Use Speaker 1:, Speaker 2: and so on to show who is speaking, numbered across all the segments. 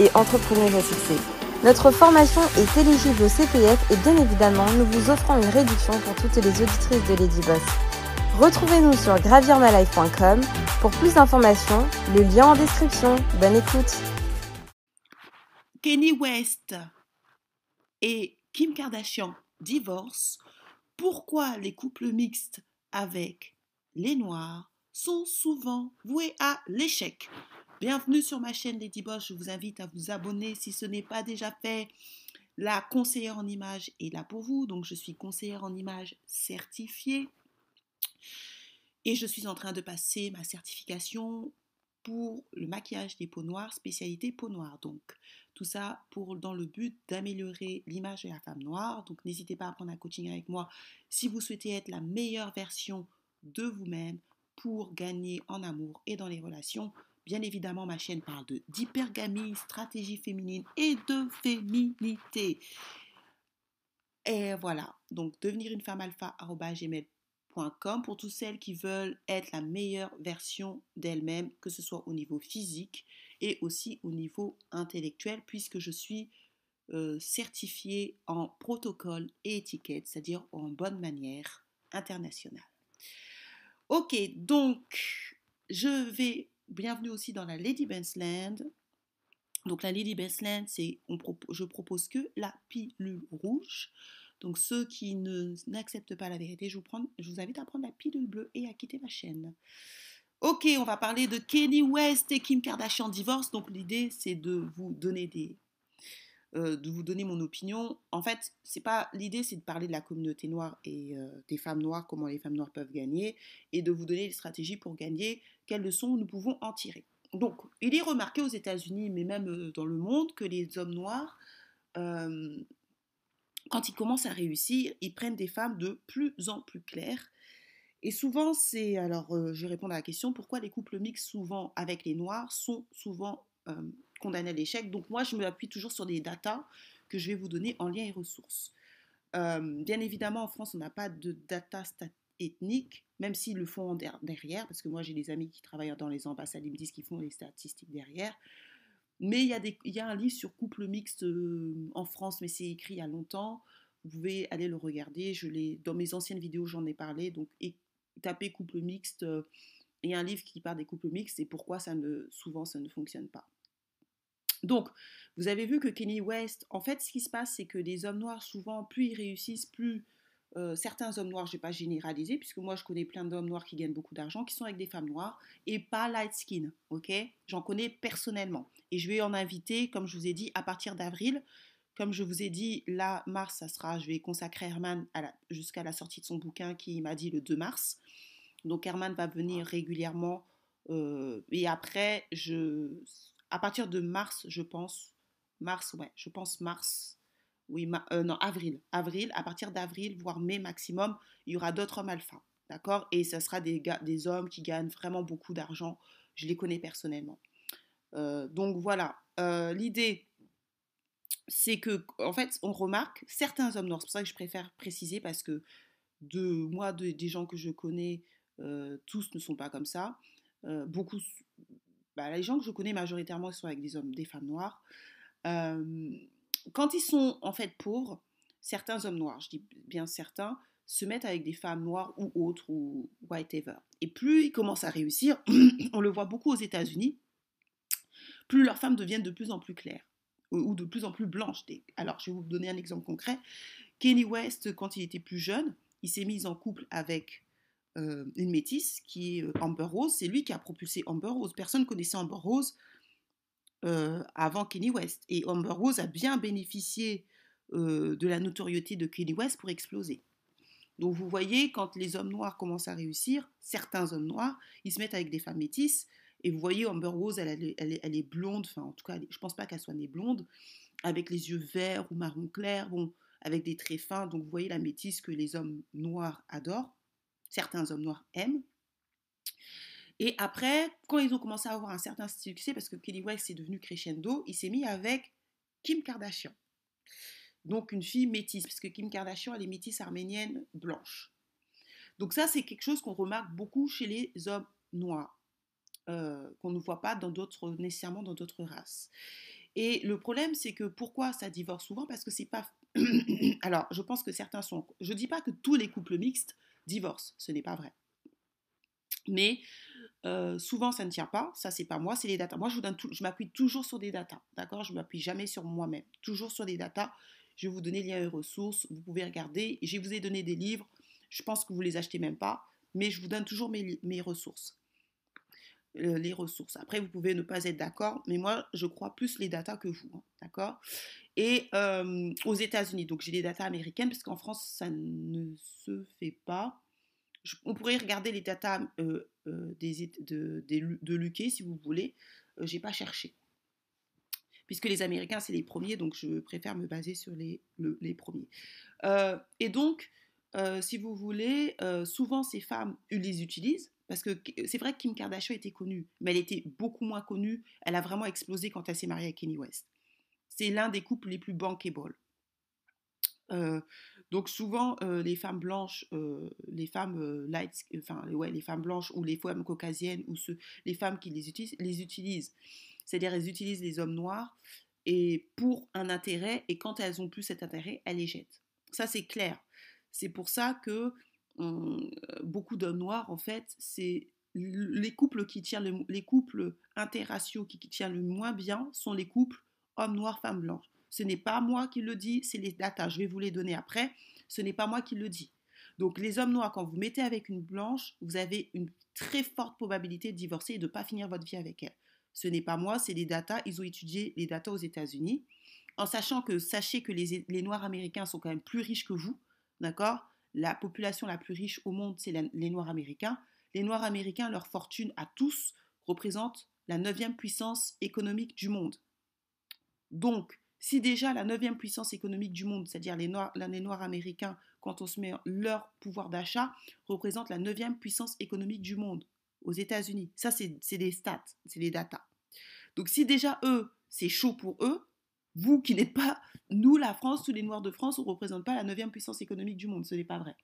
Speaker 1: et entrepreneuse à succès. Notre formation est éligible au CPF et bien évidemment, nous vous offrons une réduction pour toutes les auditrices de Lady Boss. Retrouvez-nous sur gravirmalife.com pour plus d'informations, le lien en description. Bonne écoute.
Speaker 2: Kenny West et Kim Kardashian divorcent. Pourquoi les couples mixtes avec les noirs sont souvent voués à l'échec? Bienvenue sur ma chaîne Lady Boss. Je vous invite à vous abonner si ce n'est pas déjà fait. La conseillère en image est là pour vous. Donc, je suis conseillère en image certifiée. Et je suis en train de passer ma certification pour le maquillage des peaux noires, spécialité peau noire. Donc, tout ça dans le but d'améliorer l'image de la femme noire. Donc, n'hésitez pas à prendre un coaching avec moi si vous souhaitez être la meilleure version de vous-même pour gagner en amour et dans les relations. Bien évidemment, ma chaîne parle de d'hypergamie, stratégie féminine et de féminité. Et voilà, donc devenir une femme alpha gmail.com pour toutes celles qui veulent être la meilleure version d'elles-mêmes, que ce soit au niveau physique et aussi au niveau intellectuel, puisque je suis euh, certifiée en protocole et étiquette, c'est-à-dire en bonne manière internationale. Ok, donc je vais bienvenue aussi dans la Lady Ben's Land. Donc la Lady Ben's Land, c'est je propose que la pilule rouge. Donc ceux qui n'acceptent pas la vérité, je vous, prends, je vous invite à prendre la pilule bleue et à quitter ma chaîne. Ok, on va parler de Kenny West et Kim Kardashian divorce. Donc l'idée, c'est de vous donner des, euh, de vous donner mon opinion. En fait, c'est pas l'idée, c'est de parler de la communauté noire et euh, des femmes noires, comment les femmes noires peuvent gagner, et de vous donner des stratégies pour gagner, quelles leçons nous pouvons en tirer. Donc, il est remarqué aux États-Unis, mais même euh, dans le monde, que les hommes noirs, quand ils commencent à réussir, ils prennent des femmes de plus en plus claires. Et souvent, c'est. Alors, je vais répondre à la question pourquoi les couples mixtes, souvent avec les noirs, sont souvent condamné à l'échec? Donc moi, je me appuie toujours sur des datas que je vais vous donner en lien et ressources. Euh, bien évidemment, en France, on n'a pas de data ethnique, même s'ils le font derrière, parce que moi, j'ai des amis qui travaillent dans les ambassades, ils me disent qu'ils font les statistiques derrière. Mais il y, a y a un livre sur couple mixte euh, en France, mais c'est écrit il y a longtemps. Vous pouvez aller le regarder. Je dans mes anciennes vidéos, j'en ai parlé. Donc, et, tapez couple mixte. Euh, y a un livre qui parle des couples mixtes et pourquoi ça ne, souvent ça ne fonctionne pas. Donc, vous avez vu que Kenny West, en fait, ce qui se passe, c'est que les hommes noirs, souvent, plus ils réussissent, plus euh, certains hommes noirs, je ne vais pas généraliser, puisque moi, je connais plein d'hommes noirs qui gagnent beaucoup d'argent, qui sont avec des femmes noires, et pas light skin, ok? J'en connais personnellement. Et je vais en inviter, comme je vous ai dit, à partir d'avril. Comme je vous ai dit, là, mars, ça sera, je vais consacrer Herman jusqu'à la sortie de son bouquin qui m'a dit le 2 mars. Donc Herman va venir régulièrement. Euh, et après, je, à partir de mars, je pense, mars, ouais, je pense mars, oui, euh, non, avril, avril, à partir d'avril, voire mai maximum, il y aura d'autres hommes alpha, d'accord? Et ce sera des, des hommes qui gagnent vraiment beaucoup d'argent, je les connais personnellement. Euh, donc voilà, euh, l'idée, c'est que, en fait, on remarque certains hommes noirs, c'est pour ça que je préfère préciser, parce que de moi, des gens que je connais, tous ne sont pas comme ça. beaucoup bah, les gens que je connais majoritairement sont avec des hommes, des femmes noires. Quand ils sont en fait pauvres, certains hommes noirs, je dis bien certains, se mettent avec des femmes noires ou autres ou whatever. Et plus ils commencent à réussir, on le voit beaucoup aux États-Unis, plus leurs femmes deviennent de plus en plus claires ou de plus en plus blanches. Alors, je vais vous donner un exemple concret. Kenny West, quand il était plus jeune, il s'est mis en couple avec euh, une métisse qui est euh, Amber Rose. C'est lui qui a propulsé Amber Rose. Personne connaissait Amber Rose euh, avant Kenny West. Et Amber Rose a bien bénéficié de la notoriété de Kenny West pour exploser. Donc vous voyez, quand les hommes noirs commencent à réussir, certains hommes noirs, ils se mettent avec des femmes métisses Et vous voyez, Amber Rose, elle, est blonde, enfin en tout cas, je pense pas qu'elle soit née blonde, avec les yeux verts ou marron clair, bon, avec des traits fins. Donc vous voyez la métisse que les hommes noirs adorent, certains hommes noirs aiment. Et après, quand ils ont commencé à avoir un certain succès, parce que Kelly West est devenu crescendo, il s'est mis avec Kim Kardashian. Donc une fille métisse, parce que Kim Kardashian, elle est métisse arménienne blanche. Donc ça, c'est quelque chose qu'on remarque beaucoup chez les hommes noirs, euh, qu'on ne voit pas dans nécessairement dans d'autres races. Et le problème, c'est que pourquoi ça divorce souvent? Parce que c'est pas. Alors, je pense que certains sont. Je ne dis pas que tous les couples mixtes divorcent, ce n'est pas vrai. Mais euh, souvent, ça ne tient pas. Ça, c'est pas moi, c'est les datas. Moi, je, vous donne je m'appuie toujours sur des datas. D'accord? Je ne m'appuie jamais sur moi-même. Toujours sur des datas. Je vais vous donner liens et ressources. Vous pouvez regarder. Je vous ai donné des livres. Je pense que vous les achetez même pas. Mais je vous donne toujours mes, ressources. Les ressources. Après, vous pouvez ne pas être d'accord, mais moi, je crois plus les datas que vous, hein, d'accord? Et euh, aux États-Unis, donc j'ai des datas américaines, parce qu'en France, ça ne se fait pas. On pourrait regarder les datas euh, des, de, de, de si vous voulez. j'ai pas cherché. Puisque les Américains, c'est les premiers, donc je préfère me baser sur les, premiers. et donc, si vous voulez, souvent ces femmes les utilisent parce que c'est vrai que Kim Kardashian était connue, mais elle était beaucoup moins connue. Elle a vraiment explosé quand elle s'est mariée avec Kanye West. C'est l'un des couples les plus bankable. Euh, donc souvent euh, les femmes blanches, euh, les femmes light, enfin les femmes blanches ou les femmes caucasiennes ou ceux, les femmes qui les utilisent, les utilisent. C'est-à-dire elles utilisent les hommes noirs et pour un intérêt et quand elles ont plus cet intérêt, elles les jettent. Ça c'est clair. C'est pour ça que beaucoup d'hommes noirs, en fait, c'est les couples qui tiennent les couples interraciaux qui, tiennent le moins bien sont les couples hommes noirs femmes blanches. Ce n'est pas moi qui le dis, c'est les datas. Je vais vous les donner après. Ce n'est pas moi qui le dis. Donc les hommes noirs, quand vous mettez avec une blanche, vous avez une très forte probabilité de divorcer et de ne pas finir votre vie avec elle. Ce n'est pas moi, c'est les datas. Ils ont étudié les datas aux États-Unis, en sachant que sachez que les, les Noirs américains sont quand même plus riches que vous, d'accord? La population la plus riche au monde, c'est les Noirs américains. Les Noirs américains, leur fortune à tous représente la neuvième puissance économique du monde. Donc, si déjà la neuvième puissance économique du monde, c'est-à-dire les noirs, les américains, quand on se met leur pouvoir d'achat, représente la neuvième puissance économique du monde aux États-Unis. Ça, c'est des stats, c'est des datas. Donc, si déjà eux, c'est chaud pour eux, vous qui n'êtes pas, nous, la France, tous les Noirs de France, on ne représente pas la neuvième puissance économique du monde. Ce n'est pas vrai.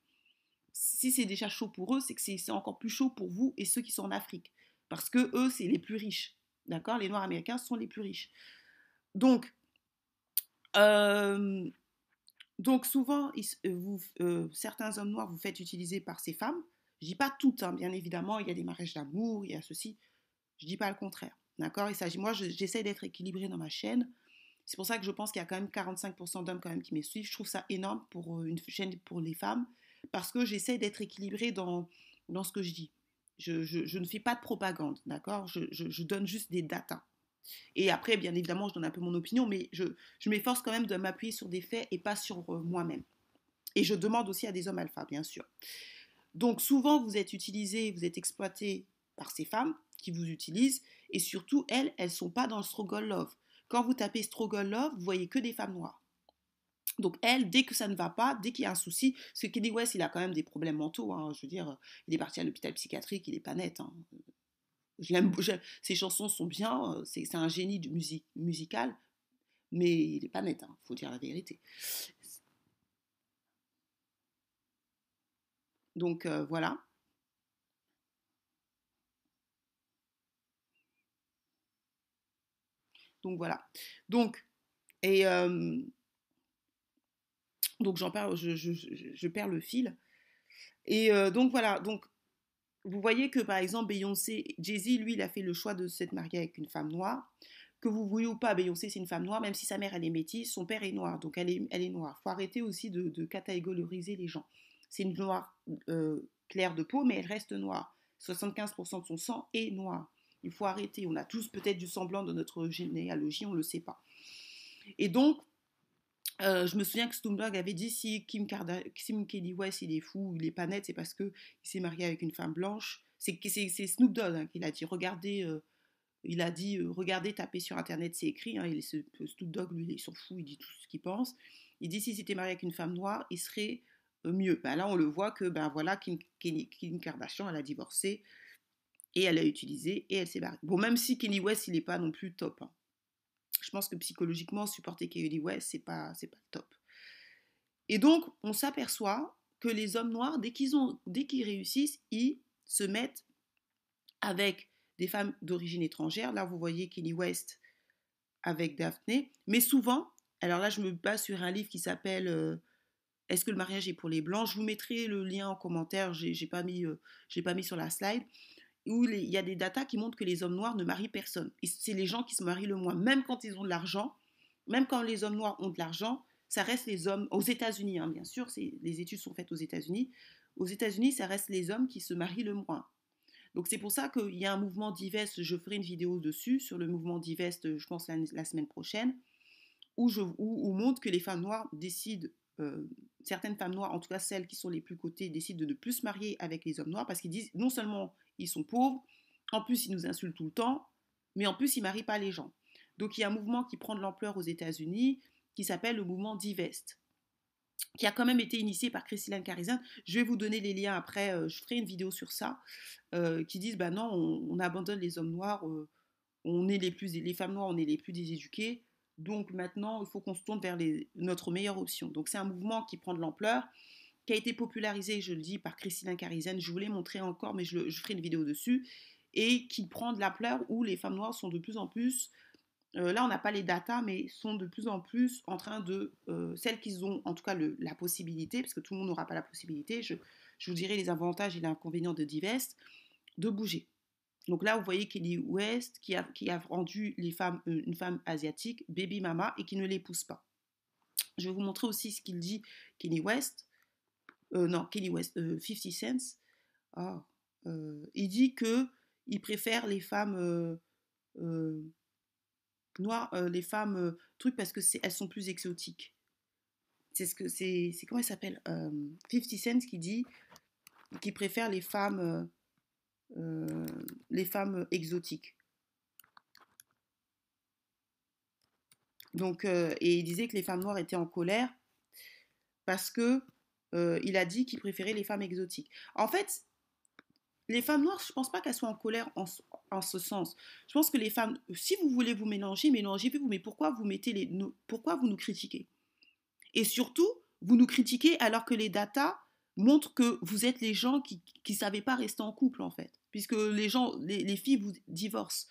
Speaker 2: Si c'est déjà chaud pour eux, c'est que c'est encore plus chaud pour vous et ceux qui sont en Afrique. Parce que eux, c'est les plus riches. D'accord? Les Noirs américains sont les plus riches. Donc, donc souvent, certains hommes noirs vous faites utiliser par ces femmes. Je dis pas toutes, hein, bien évidemment, il y a des mariages d'amour, il y a ceci. Je dis pas le contraire. D'accord? Il s'agit, moi, j'essaie d'être équilibré dans ma chaîne. C'est pour ça que je pense qu'il y a quand même 45% d'hommes quand même qui me suivent. Je trouve ça énorme pour une chaîne pour les femmes parce que j'essaie d'être équilibrée dans, dans ce que je dis. Je, ne fais pas de propagande, d'accord? Je, je, donne juste des datas. Et après, bien évidemment, je donne un peu mon opinion, mais je, m'efforce quand même de m'appuyer sur des faits et pas sur euh, moi-même. Et je demande aussi à des hommes alpha, bien sûr. Donc souvent, vous êtes utilisé, vous êtes exploité par ces femmes qui vous utilisent, et surtout, elles, elles ne sont pas dans le love. Quand vous tapez Struggle Love, vous voyez que des femmes noires. Donc elle, dès que ça ne va pas, dès qu'il y a un souci, que Kenny West, il a quand même des problèmes mentaux. Hein, je veux dire, il est parti à l'hôpital psychiatrique, il n'est pas net. Hein. Je l'aime, ses chansons sont bien, c'est, un génie musique, musical, mais il n'est pas net. Il hein, faut dire la vérité. Donc euh, voilà. Donc voilà. Donc, et donc j'en parle, je, perds le fil. Et donc voilà, donc vous voyez que par exemple Beyoncé, Jay-Z, lui, il a fait le choix de s'être marié avec une femme noire. Que vous voyez ou pas, Beyoncé, c'est une femme noire, même si sa mère, elle est métisse, son père est noir, donc elle est, elle est noire. Faut arrêter aussi de, de catégoriser les gens. C'est une noire claire de peau, mais elle reste noire. 75% de son sang est noir. Il faut arrêter. On a tous peut-être du semblant de notre généalogie, on ne le sait pas. Et donc, euh, je me souviens que Stoomblog avait dit si Kim, Kardashian, Kelly West il est fou, il est pas net, c'est parce qu'il s'est marié avec une femme blanche. C'est Snoop Dogg hein, qui l'a dit. Regardez, euh, il a dit, regardez, tapez sur Internet, c'est écrit. Hein, il est ce, ce dog, lui, il s'en fout, il dit tout ce qu'il pense. Il dit, s'il s'était marié avec une femme noire, il serait mieux. Ben là, on le voit que, ben voilà, Kim, Kim, Kardashian, elle a divorcé et elle a utilisé et elle s'est barrée. Bon, même si Kenny West, il n'est pas non plus top. Hein. Je pense que psychologiquement, supporter Kenny West, c'est pas, c'est pas top. Et donc, on s'aperçoit que les hommes noirs, dès qu'ils ont, dès qu'ils réussissent, ils se mettent avec des femmes d'origine étrangère. Là, vous voyez Kenny West avec Daphné. Mais souvent, alors là, je me base sur un livre qui s'appelle euh, Est-ce que le mariage est pour les blancs? Je vous mettrai le lien en commentaire. J'ai, n'ai pas euh, j'ai pas mis sur la slide. Où il y a des datas qui montrent que les hommes noirs ne marient personne. c'est les gens qui se marient le moins, même quand ils ont de l'argent, même quand les hommes noirs ont de l'argent, ça reste les hommes, aux États-Unis, hein, bien sûr, les études sont faites aux États-Unis. Aux États-Unis, ça reste les hommes qui se marient le moins. Donc c'est pour ça qu'il y a un mouvement divest, je ferai une vidéo dessus, sur le mouvement divest, je pense, la, semaine prochaine, où, je, montre que les femmes noires décident, euh, certaines femmes noires, en tout cas celles qui sont les plus cotées, décident de ne plus se marier avec les hommes noirs parce qu'ils disent non seulement ils sont pauvres, en plus ils nous insultent tout le temps, mais en plus ils ne marient pas les gens. Donc il y a un mouvement qui prend de l'ampleur aux États-Unis, qui s'appelle le mouvement Divest, qui a quand même été initié par Christine Carizan. Je vais vous donner les liens après, euh, je ferai une vidéo sur ça, euh, qui disent, bah non, on, abandonne les hommes noirs, euh, on est les plus, les femmes noires, on est les plus déséduquées, donc maintenant, il faut qu'on se tourne vers notre meilleure option. Donc c'est un mouvement qui prend de l'ampleur, qui a été popularisé, je le dis, par Christine Carizan. Je voulais montrer encore, mais je, ferai une vidéo dessus, et qui prend de l'ampleur où les femmes noires sont de plus en plus euh, là, on n'a pas les datas, mais sont de plus en plus en train de, euh, celles qui ont en tout cas la possibilité, parce que tout le monde n'aura pas la possibilité, je, vous dirai les avantages et les inconvénients de Divest, de bouger. Donc là, vous voyez Kelly West qui a, rendu les femmes, euh, une femme asiatique, baby mama, et qui ne l'épouse pas. Je vais vous montrer aussi ce qu'il dit, Kenny West. Non, Kenny West, 50 Cents. Ah, il dit que il préfère les femmes noires, euh, les femmes euh, trucs parce que elles sont plus exotiques. C'est ce que c'est, comment elle s'appelle 50 Cent qui dit qui préfère les femmes euh, les femmes exotiques. Donc et il disait que les femmes noires étaient en colère parce que il a dit qu'il préférait les femmes exotiques. En fait, les femmes noires, je pense pas qu'elles soient en colère en, ce sens. Je pense que les femmes, si vous voulez vous mélanger, mélangez-vous, mais pourquoi vous mettez les, pourquoi vous nous critiquez? Et surtout, vous nous critiquez alors que les datas montrent que vous êtes les gens qui ne savaient pas rester en couple, en fait, puisque les gens, les, filles vous divorcent.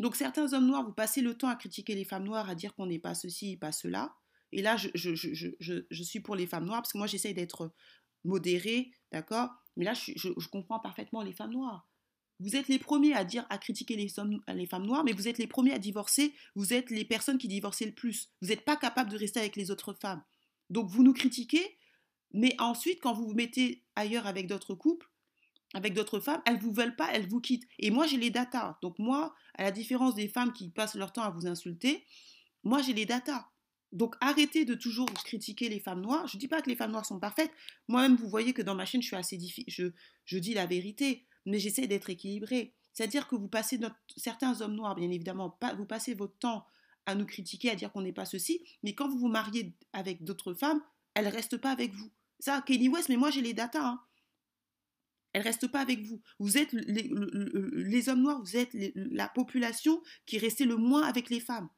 Speaker 2: Donc certains hommes noirs, vous passez le temps à critiquer les femmes noires, à dire qu'on n'est pas ceci, pas cela. Et là, je, je, suis pour les femmes noires, parce que moi, j'essaye d'être modérée, d'accord? Mais là, je, comprends parfaitement les femmes noires. Vous êtes les premiers à dire, à critiquer les, les, femmes noires, mais vous êtes les premiers à divorcer. Vous êtes les personnes qui divorcent le plus. Vous n'êtes pas capable de rester avec les autres femmes. Donc vous nous critiquez, mais ensuite, quand vous vous mettez ailleurs avec d'autres couples, avec d'autres femmes, elles vous veulent pas, elles vous quittent. Et moi, j'ai les datas. Donc moi, à la différence des femmes qui passent leur temps à vous insulter, moi, j'ai les datas. Donc arrêtez de toujours critiquer les femmes noires. Je ne dis pas que les femmes noires sont parfaites. Moi-même, vous voyez que dans ma chaîne, je suis assez difficile. Je, dis la vérité, mais j'essaie d'être équilibrée. C'est-à-dire que vous passez certains hommes noirs, bien évidemment, vous passez votre temps à nous critiquer, à dire qu'on n'est pas ceci, mais quand vous vous mariez avec d'autres femmes, elles ne restent pas avec vous. Ça, Kelly West, mais moi j'ai les datas. Hein. Elles ne restent pas avec vous. Vous êtes les hommes noirs, vous êtes la population qui restait le moins avec les femmes.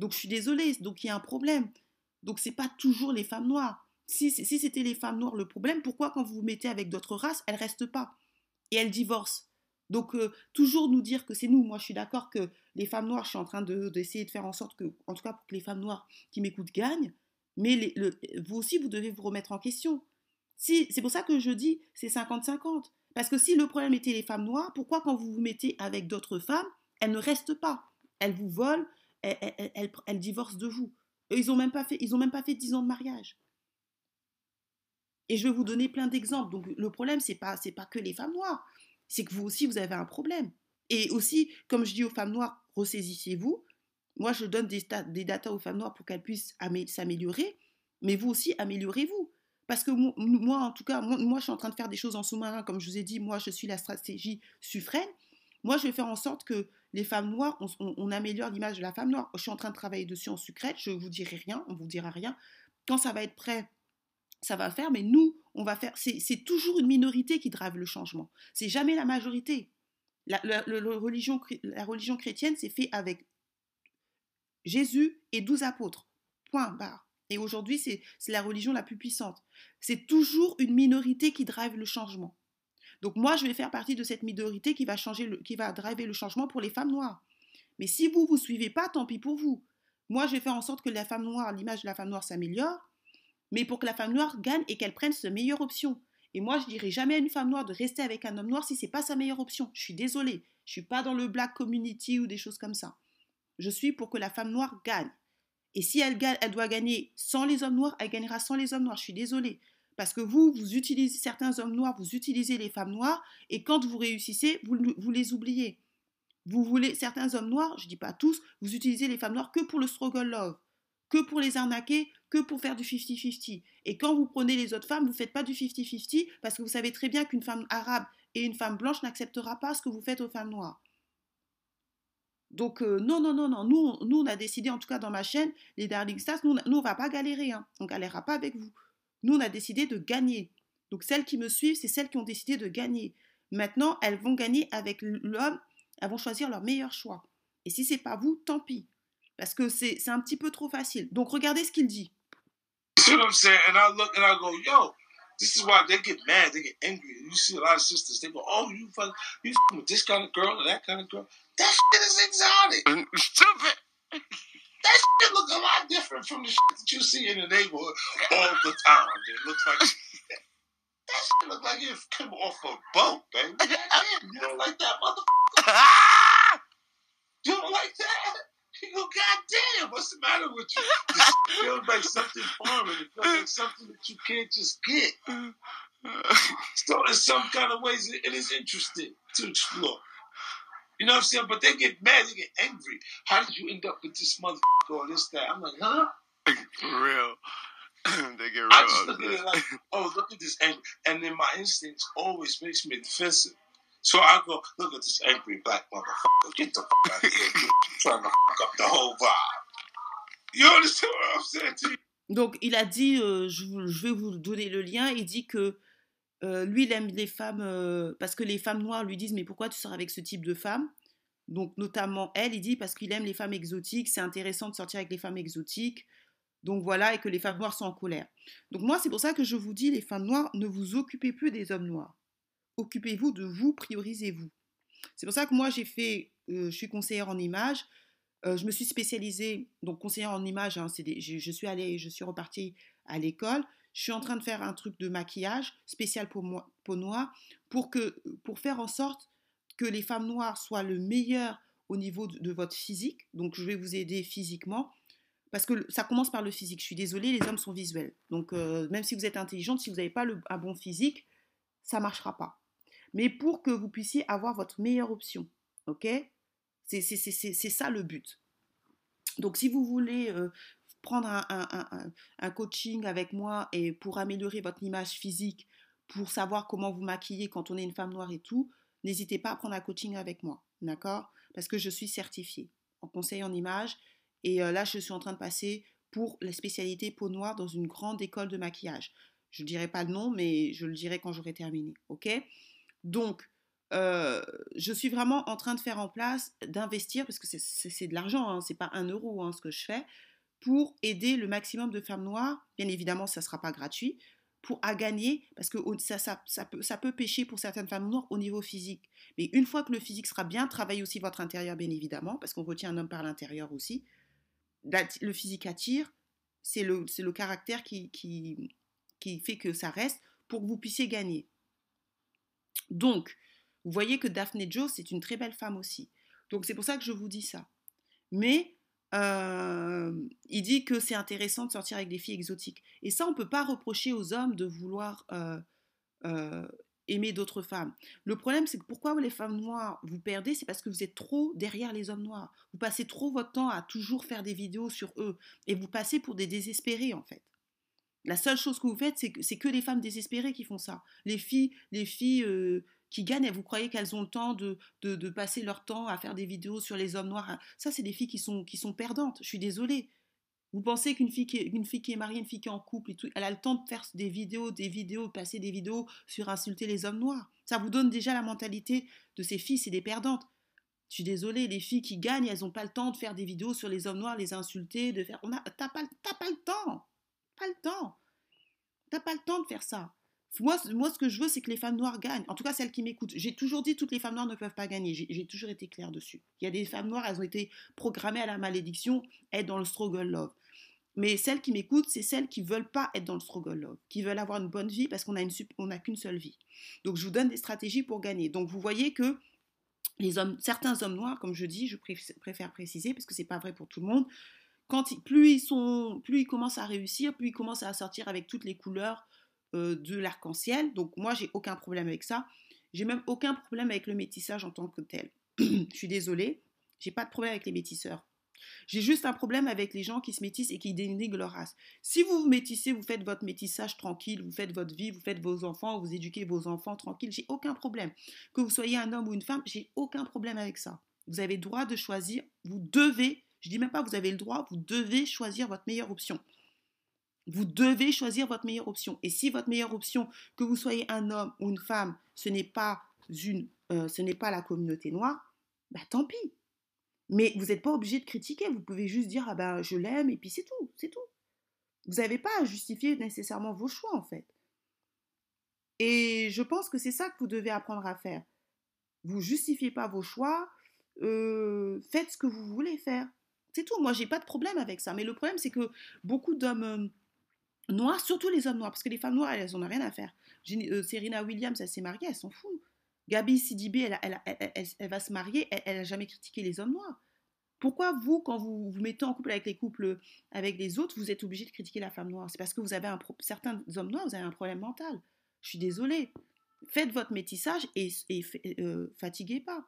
Speaker 2: Donc je suis désolée, donc il y a un problème. Donc c'est pas toujours les femmes noires. Si, c'était les femmes noires le problème, pourquoi quand vous vous mettez avec d'autres races, elles restent pas et elles divorcent? Donc euh, toujours nous dire que c'est nous. Moi je suis d'accord que les femmes noires, je suis en train d'essayer de, faire en sorte que, en tout cas pour que les femmes noires qui m'écoutent gagnent, mais vous aussi vous devez vous remettre en question. C'est pour ça que je dis c'est 50-50. Parce que si le problème était les femmes noires, pourquoi quand vous vous mettez avec d'autres femmes, elles ne restent pas? Elles vous volent, elle, divorce de vous. ils n'ont même pas fait, ils ont même pas fait 10 ans de mariage. Et je vais vous donner plein d'exemples. Donc le problème c'est pas c'est pas que les femmes noires, c'est que vous aussi vous avez un problème. Et aussi, comme je dis aux femmes noires, ressaisissez-vous. Moi, je donne des, des datas aux femmes noires pour qu'elles puissent s'améliorer, mais vous aussi, améliorez-vous. Parce que moi, en tout cas, moi, moi, je suis en train de faire des choses en sous-marin, comme je vous ai dit, moi, je suis la stratégie suffrène. Moi, je vais faire en sorte que les femmes noires, on, améliore l'image de la femme noire. Je suis en train de travailler dessus en secret, je ne vous dirai rien, on ne vous dira rien. Quand ça va être prêt, ça va faire, mais nous, on va faire. C'est toujours une minorité qui drive le changement. C'est jamais la majorité. La, religion, la religion chrétienne, c'est fait avec Jésus et douze apôtres. Point barre. Et aujourd'hui, c'est la religion la plus puissante. C'est toujours une minorité qui drive le changement. Donc moi, je vais faire partie de cette minorité qui va changer, le, qui va driver le changement pour les femmes noires. Mais si vous vous suivez pas, tant pis pour vous. Moi, je vais faire en sorte que la femme noire, l'image de la femme noire s'améliore, mais pour que la femme noire gagne et qu'elle prenne sa meilleure option. Et moi, je dirais jamais à une femme noire de rester avec un homme noir si c'est pas sa meilleure option. Je suis désolée, je suis pas dans le black community ou des choses comme ça. Je suis pour que la femme noire gagne. Et si elle, elle doit gagner sans les hommes noirs, elle gagnera sans les hommes noirs. Je suis désolée. Parce que vous, vous utilisez certains hommes noirs, vous utilisez les femmes noires, et quand vous réussissez, vous, les oubliez. Vous voulez, certains hommes noirs, je ne dis pas tous, vous utilisez les femmes noires que pour le struggle love, que pour les arnaquer, que pour faire du 50-50. Et quand vous prenez les autres femmes, vous ne faites pas du 50-50 parce que vous savez très bien qu'une femme arabe et une femme blanche n'acceptera pas ce que vous faites aux femmes noires. Donc, euh, non, non, non, non. Nous, nous, on a décidé, en tout cas dans ma chaîne, les Darling Stars, nous, nous on ne va pas galérer. Hein. On ne galérera pas avec vous. Nous, on a décidé de gagner. Donc celles qui me suivent, c'est celles qui ont décidé de gagner. Maintenant, elles vont gagner avec l'homme, elles vont choisir leur meilleur choix. Et si c'est pas vous, tant pis. Parce que c'est un petit peu trop facile. Donc regardez ce qu'il dit.
Speaker 3: You what I'm saying? And I look and I go, yo, this is why they get mad, they get angry. You see a lot of sisters, they go, oh, you fuck, you fucking with this kind of girl or that kind of girl. That shit is exotic. Stupid. That shit look a lot different from the shit that you see in the neighborhood all the time. It looks like that shit look like it came off a boat, baby. Damn, you don't like that motherfucker? you don't like that? You go, God damn, what's the matter with you? It feels like something foreign. It feels like something that you can't just get. So in some kind of ways, it is interesting to explore. You know what I'm saying? But they get mad, they get angry. How did you end up with this motherfucker or this, that? I'm like, huh?
Speaker 4: For real. they get real.
Speaker 3: I just look at it like, oh, look at this angry. And then my instincts always makes me defensive. So I go, look at this angry black motherfucker. Get the fuck out of here. You're trying to fuck up the whole vibe. You understand what I'm saying to you?
Speaker 2: Donc, il a dit, euh, je, je, vais vous donner le lien, il dit que Lui, il aime les femmes parce que les femmes noires lui disent mais pourquoi tu sors avec ce type de femme? Donc notamment elle, il dit parce qu'il aime les femmes exotiques, c'est intéressant de sortir avec les femmes exotiques. Donc voilà, et que les femmes noires sont en colère. Donc moi, c'est pour ça que je vous dis, les femmes noires, ne vous occupez plus des hommes noirs. Occupez-vous de vous, priorisez-vous. C'est pour ça que moi, j'ai fait, je suis conseillère en images. je me suis spécialisée, donc conseillère en images, hein, je, suis allée, je suis repartie à l'école je suis en train de faire un truc de maquillage spécial pour moi, peau noire pour, que, pour faire en sorte que les femmes noires soient le meilleur au niveau de, votre physique. Donc, je vais vous aider physiquement. Parce que ça commence par le physique. Je suis désolée, les hommes sont visuels. Donc, euh, même si vous êtes intelligente, si vous n'avez pas le, un bon physique, ça ne marchera pas. Mais pour que vous puissiez avoir votre meilleure option, ok? C'est ça le but. Donc, si vous voulez euh, prendre un, coaching avec moi et pour améliorer votre image physique, pour savoir comment vous maquiller quand on est une femme noire et tout, n'hésitez pas à prendre un coaching avec moi, d'accord? Parce que je suis certifiée en conseil en image et euh, là je suis en train de passer pour la spécialité peau noire dans une grande école de maquillage. Je ne dirai pas le nom, mais je le dirai quand j'aurai terminé, ok? Donc, euh, je suis vraiment en train de faire en place, d'investir, parce que c'est de l'argent, hein, c'est pas un euro hein, ce que je fais, pour aider le maximum de femmes noires. Bien évidemment, ça ne sera pas gratuit, pour à gagner, parce que ça, ça, peut, ça peut pour certaines femmes noires au niveau physique. Mais une fois que le physique sera bien, travaillez aussi votre intérieur, bien évidemment, parce qu'on retient un homme par l'intérieur aussi. Le physique attire, c'est le, le caractère qui, qui, qui fait que ça reste pour que vous puissiez gagner. Donc, vous voyez que Daphne Joe, c'est une très belle femme aussi. Donc, c'est pour ça que je vous dis ça. Mais il dit que c'est intéressant de sortir avec des filles exotiques. Et ça, on ne peut pas reprocher aux hommes de vouloir aimer d'autres femmes. Le problème, c'est que pourquoi les femmes noires vous perdez, c'est parce que vous êtes trop derrière les hommes noirs. Vous passez trop votre temps à toujours faire des vidéos sur eux. Et vous passez pour des désespérés, en fait. La seule chose que vous faites, c'est que, que les femmes désespérées qui font ça. Les filles, les filles qui gagnent, vous croyez qu'elles ont le temps de, de, passer leur temps à faire des vidéos sur les hommes noirs Ça, c'est des filles qui sont, qui sont perdantes. Je suis désolée. Vous pensez qu'une fille, qui est, une fille qui est mariée, une fille qui est en couple, et tout, elle a le temps de faire des vidéos, des vidéos, passer des vidéos sur insulter les hommes noirs Ça vous donne déjà la mentalité de ces filles, c'est des perdantes. Je suis désolée, les filles qui gagnent, elles n'ont pas le temps de faire des vidéos sur les hommes noirs, les insulter, de faire. T'as pas, pas le temps, pas le temps. T'as pas le temps de faire ça. Moi, moi, ce que je veux, c'est que les femmes noires gagnent. En tout cas, celles qui m'écoutent. J'ai toujours dit toutes les femmes noires ne peuvent pas gagner. J'ai toujours été claire dessus. Il y a des femmes noires, elles ont été programmées à la malédiction, être dans le struggle love. Mais celles qui m'écoutent, c'est celles qui veulent pas être dans le struggle love, qui veulent avoir une bonne vie parce qu'on a une on qu'une seule vie. Donc je vous donne des stratégies pour gagner. Donc vous voyez que les hommes, certains hommes noirs, comme je dis, je préfère préciser parce que c'est pas vrai pour tout le monde. Quand plus ils sont, plus ils commencent à réussir, plus ils commencent à sortir avec toutes les couleurs euh, de l'arc-en-ciel. Donc moi, j'ai aucun problème avec ça. J'ai même aucun problème avec le métissage en tant que tel. je suis désolée, j'ai pas de problème avec les métisseurs. J'ai juste un problème avec les gens qui se métissent et qui dénigrent leur race. Si vous vous métissez, vous faites votre métissage tranquille, vous faites votre vie, vous faites vos enfants, vous éduquez vos enfants tranquille, j'ai aucun problème. Que vous soyez un homme ou une femme, j'ai aucun problème avec ça. Vous avez le droit de choisir, vous devez, je dis même pas vous avez le droit, vous devez choisir votre meilleure option. Vous devez choisir votre meilleure option. Et si votre meilleure option, que vous soyez un homme ou une femme, ce n'est pas une, euh, ce n'est pas la communauté noire, bah tant pis. Mais vous n'êtes pas obligé de critiquer, vous pouvez juste dire ah ben je l'aime et puis c'est tout, c'est tout. Vous n'avez pas à justifier nécessairement vos choix en fait. Et je pense que c'est ça que vous devez apprendre à faire. Vous justifiez pas vos choix, euh, faites ce que vous voulez faire. C'est tout. Moi, j'ai pas de problème avec ça. Mais le problème, c'est que beaucoup d'hommes noirs, surtout les hommes noirs, parce que les femmes noires, elles n'en ont rien à faire. Euh, Serena Williams, elle s'est mariée, elle s'en fout. Gabi Sidibé, elle, elle, va se marier, elle n'a jamais critiqué les hommes noirs. Pourquoi vous, quand vous vous mettez en couple avec les couples, avec les autres, vous êtes obligé de critiquer la femme noire? C'est parce que vous avez un certains hommes noirs, vous avez un problème mental. Je suis désolée. Faites votre métissage et, et euh, fatiguez pas.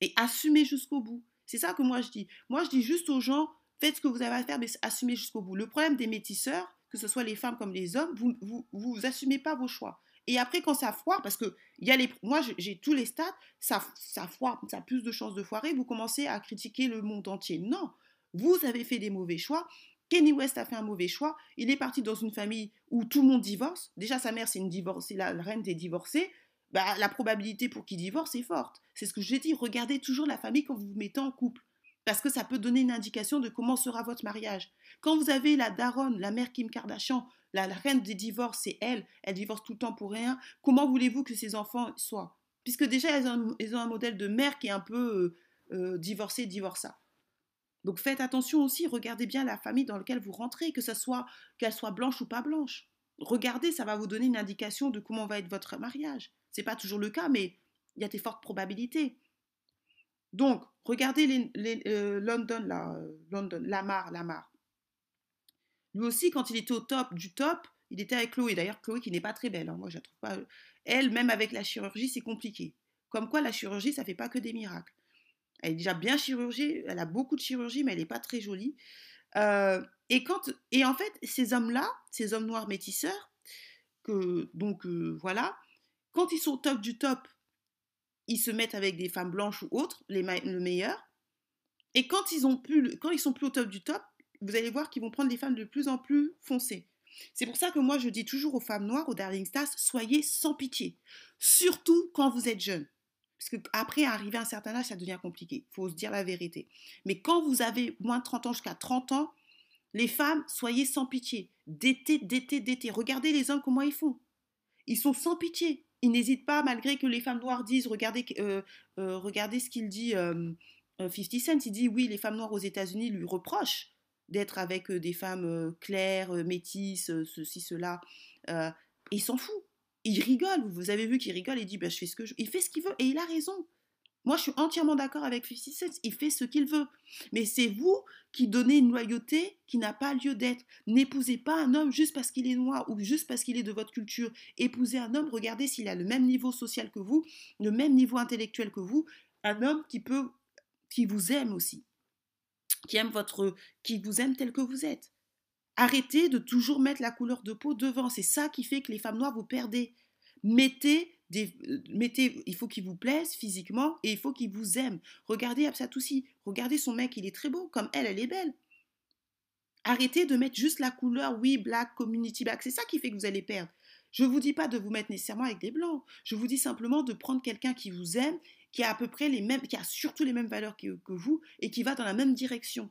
Speaker 2: Et assumez jusqu'au bout. C'est ça que moi je dis. Moi je dis juste aux gens, faites ce que vous avez à faire, mais assumez jusqu'au bout. Le problème des métisseurs, que ce soit les femmes comme les hommes, vous, vous, vous assumez pas vos choix. Et après, quand ça foire, parce que moi, j'ai tous les stats, ça, ça foire, ça a plus de chances de foirer, vous commencez à critiquer le monde entier. Non, vous avez fait des mauvais choix. Kenny West a fait un mauvais choix. Il est parti dans une famille où tout le monde divorce. Déjà, sa mère, c'est une divorcée, la reine des divorcés. Bah, la probabilité pour qu'il divorce est forte. C'est ce que j'ai dit. Regardez toujours la famille quand vous vous mettez en couple. Parce que ça peut donner une indication de comment sera votre mariage. Quand vous avez la daronne, la mère Kim Kardashian, la, reine des divorces, c'est elle, elle divorce tout le temps pour rien, comment voulez-vous que ses enfants soient? Puisque déjà, elles ont, un modèle de mère qui est un peu euh, euh, divorcée, divorça. Donc faites attention aussi, regardez bien la famille dans laquelle vous rentrez, que ce soit qu'elle soit blanche ou pas blanche. Regardez, ça va vous donner une indication de comment va être votre mariage. C'est pas toujours le cas, mais il y a des fortes probabilités. Donc, regardez euh, London, là, London, Lamar, Lamar. Lui aussi, quand il était au top du top, il était avec Chloé. D'ailleurs, Chloé qui n'est pas très belle. Hein. Moi, je la trouve pas. Elle, même avec la chirurgie, c'est compliqué. Comme quoi, la chirurgie, ça fait pas que des miracles. Elle est déjà bien chirurgie, elle a beaucoup de chirurgie, mais elle n'est pas très jolie. Euh, et, quand, et en fait, ces hommes-là, ces hommes noirs métisseurs, que, donc euh, voilà, quand ils sont au top du top, ils se mettent avec des femmes blanches ou autres, les le meilleur. Et quand ils, ont quand ils sont plus au top du top, vous allez voir qu'ils vont prendre des femmes de plus en plus foncées. C'est pour ça que moi je dis toujours aux femmes noires, aux Darling Stars, soyez sans pitié. Surtout quand vous êtes jeune. Parce que après, arriver à un certain âge, ça devient compliqué. Il faut se dire la vérité. Mais quand vous avez moins de 30 ans jusqu'à 30 ans, les femmes, soyez sans pitié. D'été, d'été, d'été. Regardez les hommes, comment ils font. Ils sont sans pitié. Ils n'hésitent pas, malgré que les femmes noires disent, regardez, euh, euh, regardez ce qu'il dit, 50 euh, Cent, il dit, oui, les femmes noires aux États-Unis lui reprochent d'être avec des femmes claires, métisses, ceci, cela. il s'en fout. Il rigole. Vous avez vu qu'il rigole et dit bah, Je fais ce que je. Il fait ce qu'il veut et il a raison. Moi, je suis entièrement d'accord avec 50 Cent. Il fait ce qu'il veut. Mais c'est vous qui donnez une loyauté qui n'a pas lieu d'être. N'épousez pas un homme juste parce qu'il est noir ou juste parce qu'il est de votre culture. Épousez un homme, regardez s'il a le même niveau social que vous, le même niveau intellectuel que vous. Un homme qui peut, qui vous aime aussi qui aime votre, qui vous aime tel que vous êtes. Arrêtez de toujours mettre la couleur de peau devant. C'est ça qui fait que les femmes noires vous perdez. Mettez Euh, mettez, il faut qu'il vous plaise physiquement et il faut qu'il vous aime. Regardez Absatoussi, regardez son mec, il est très beau, comme elle, elle est belle. Arrêtez de mettre juste la couleur, oui, black, community black. C'est ça qui fait que vous allez perdre. Je ne vous dis pas de vous mettre nécessairement avec des blancs. Je vous dis simplement de prendre quelqu'un qui vous aime, qui a à peu près les mêmes, qui a surtout les mêmes valeurs que vous et qui va dans la même direction.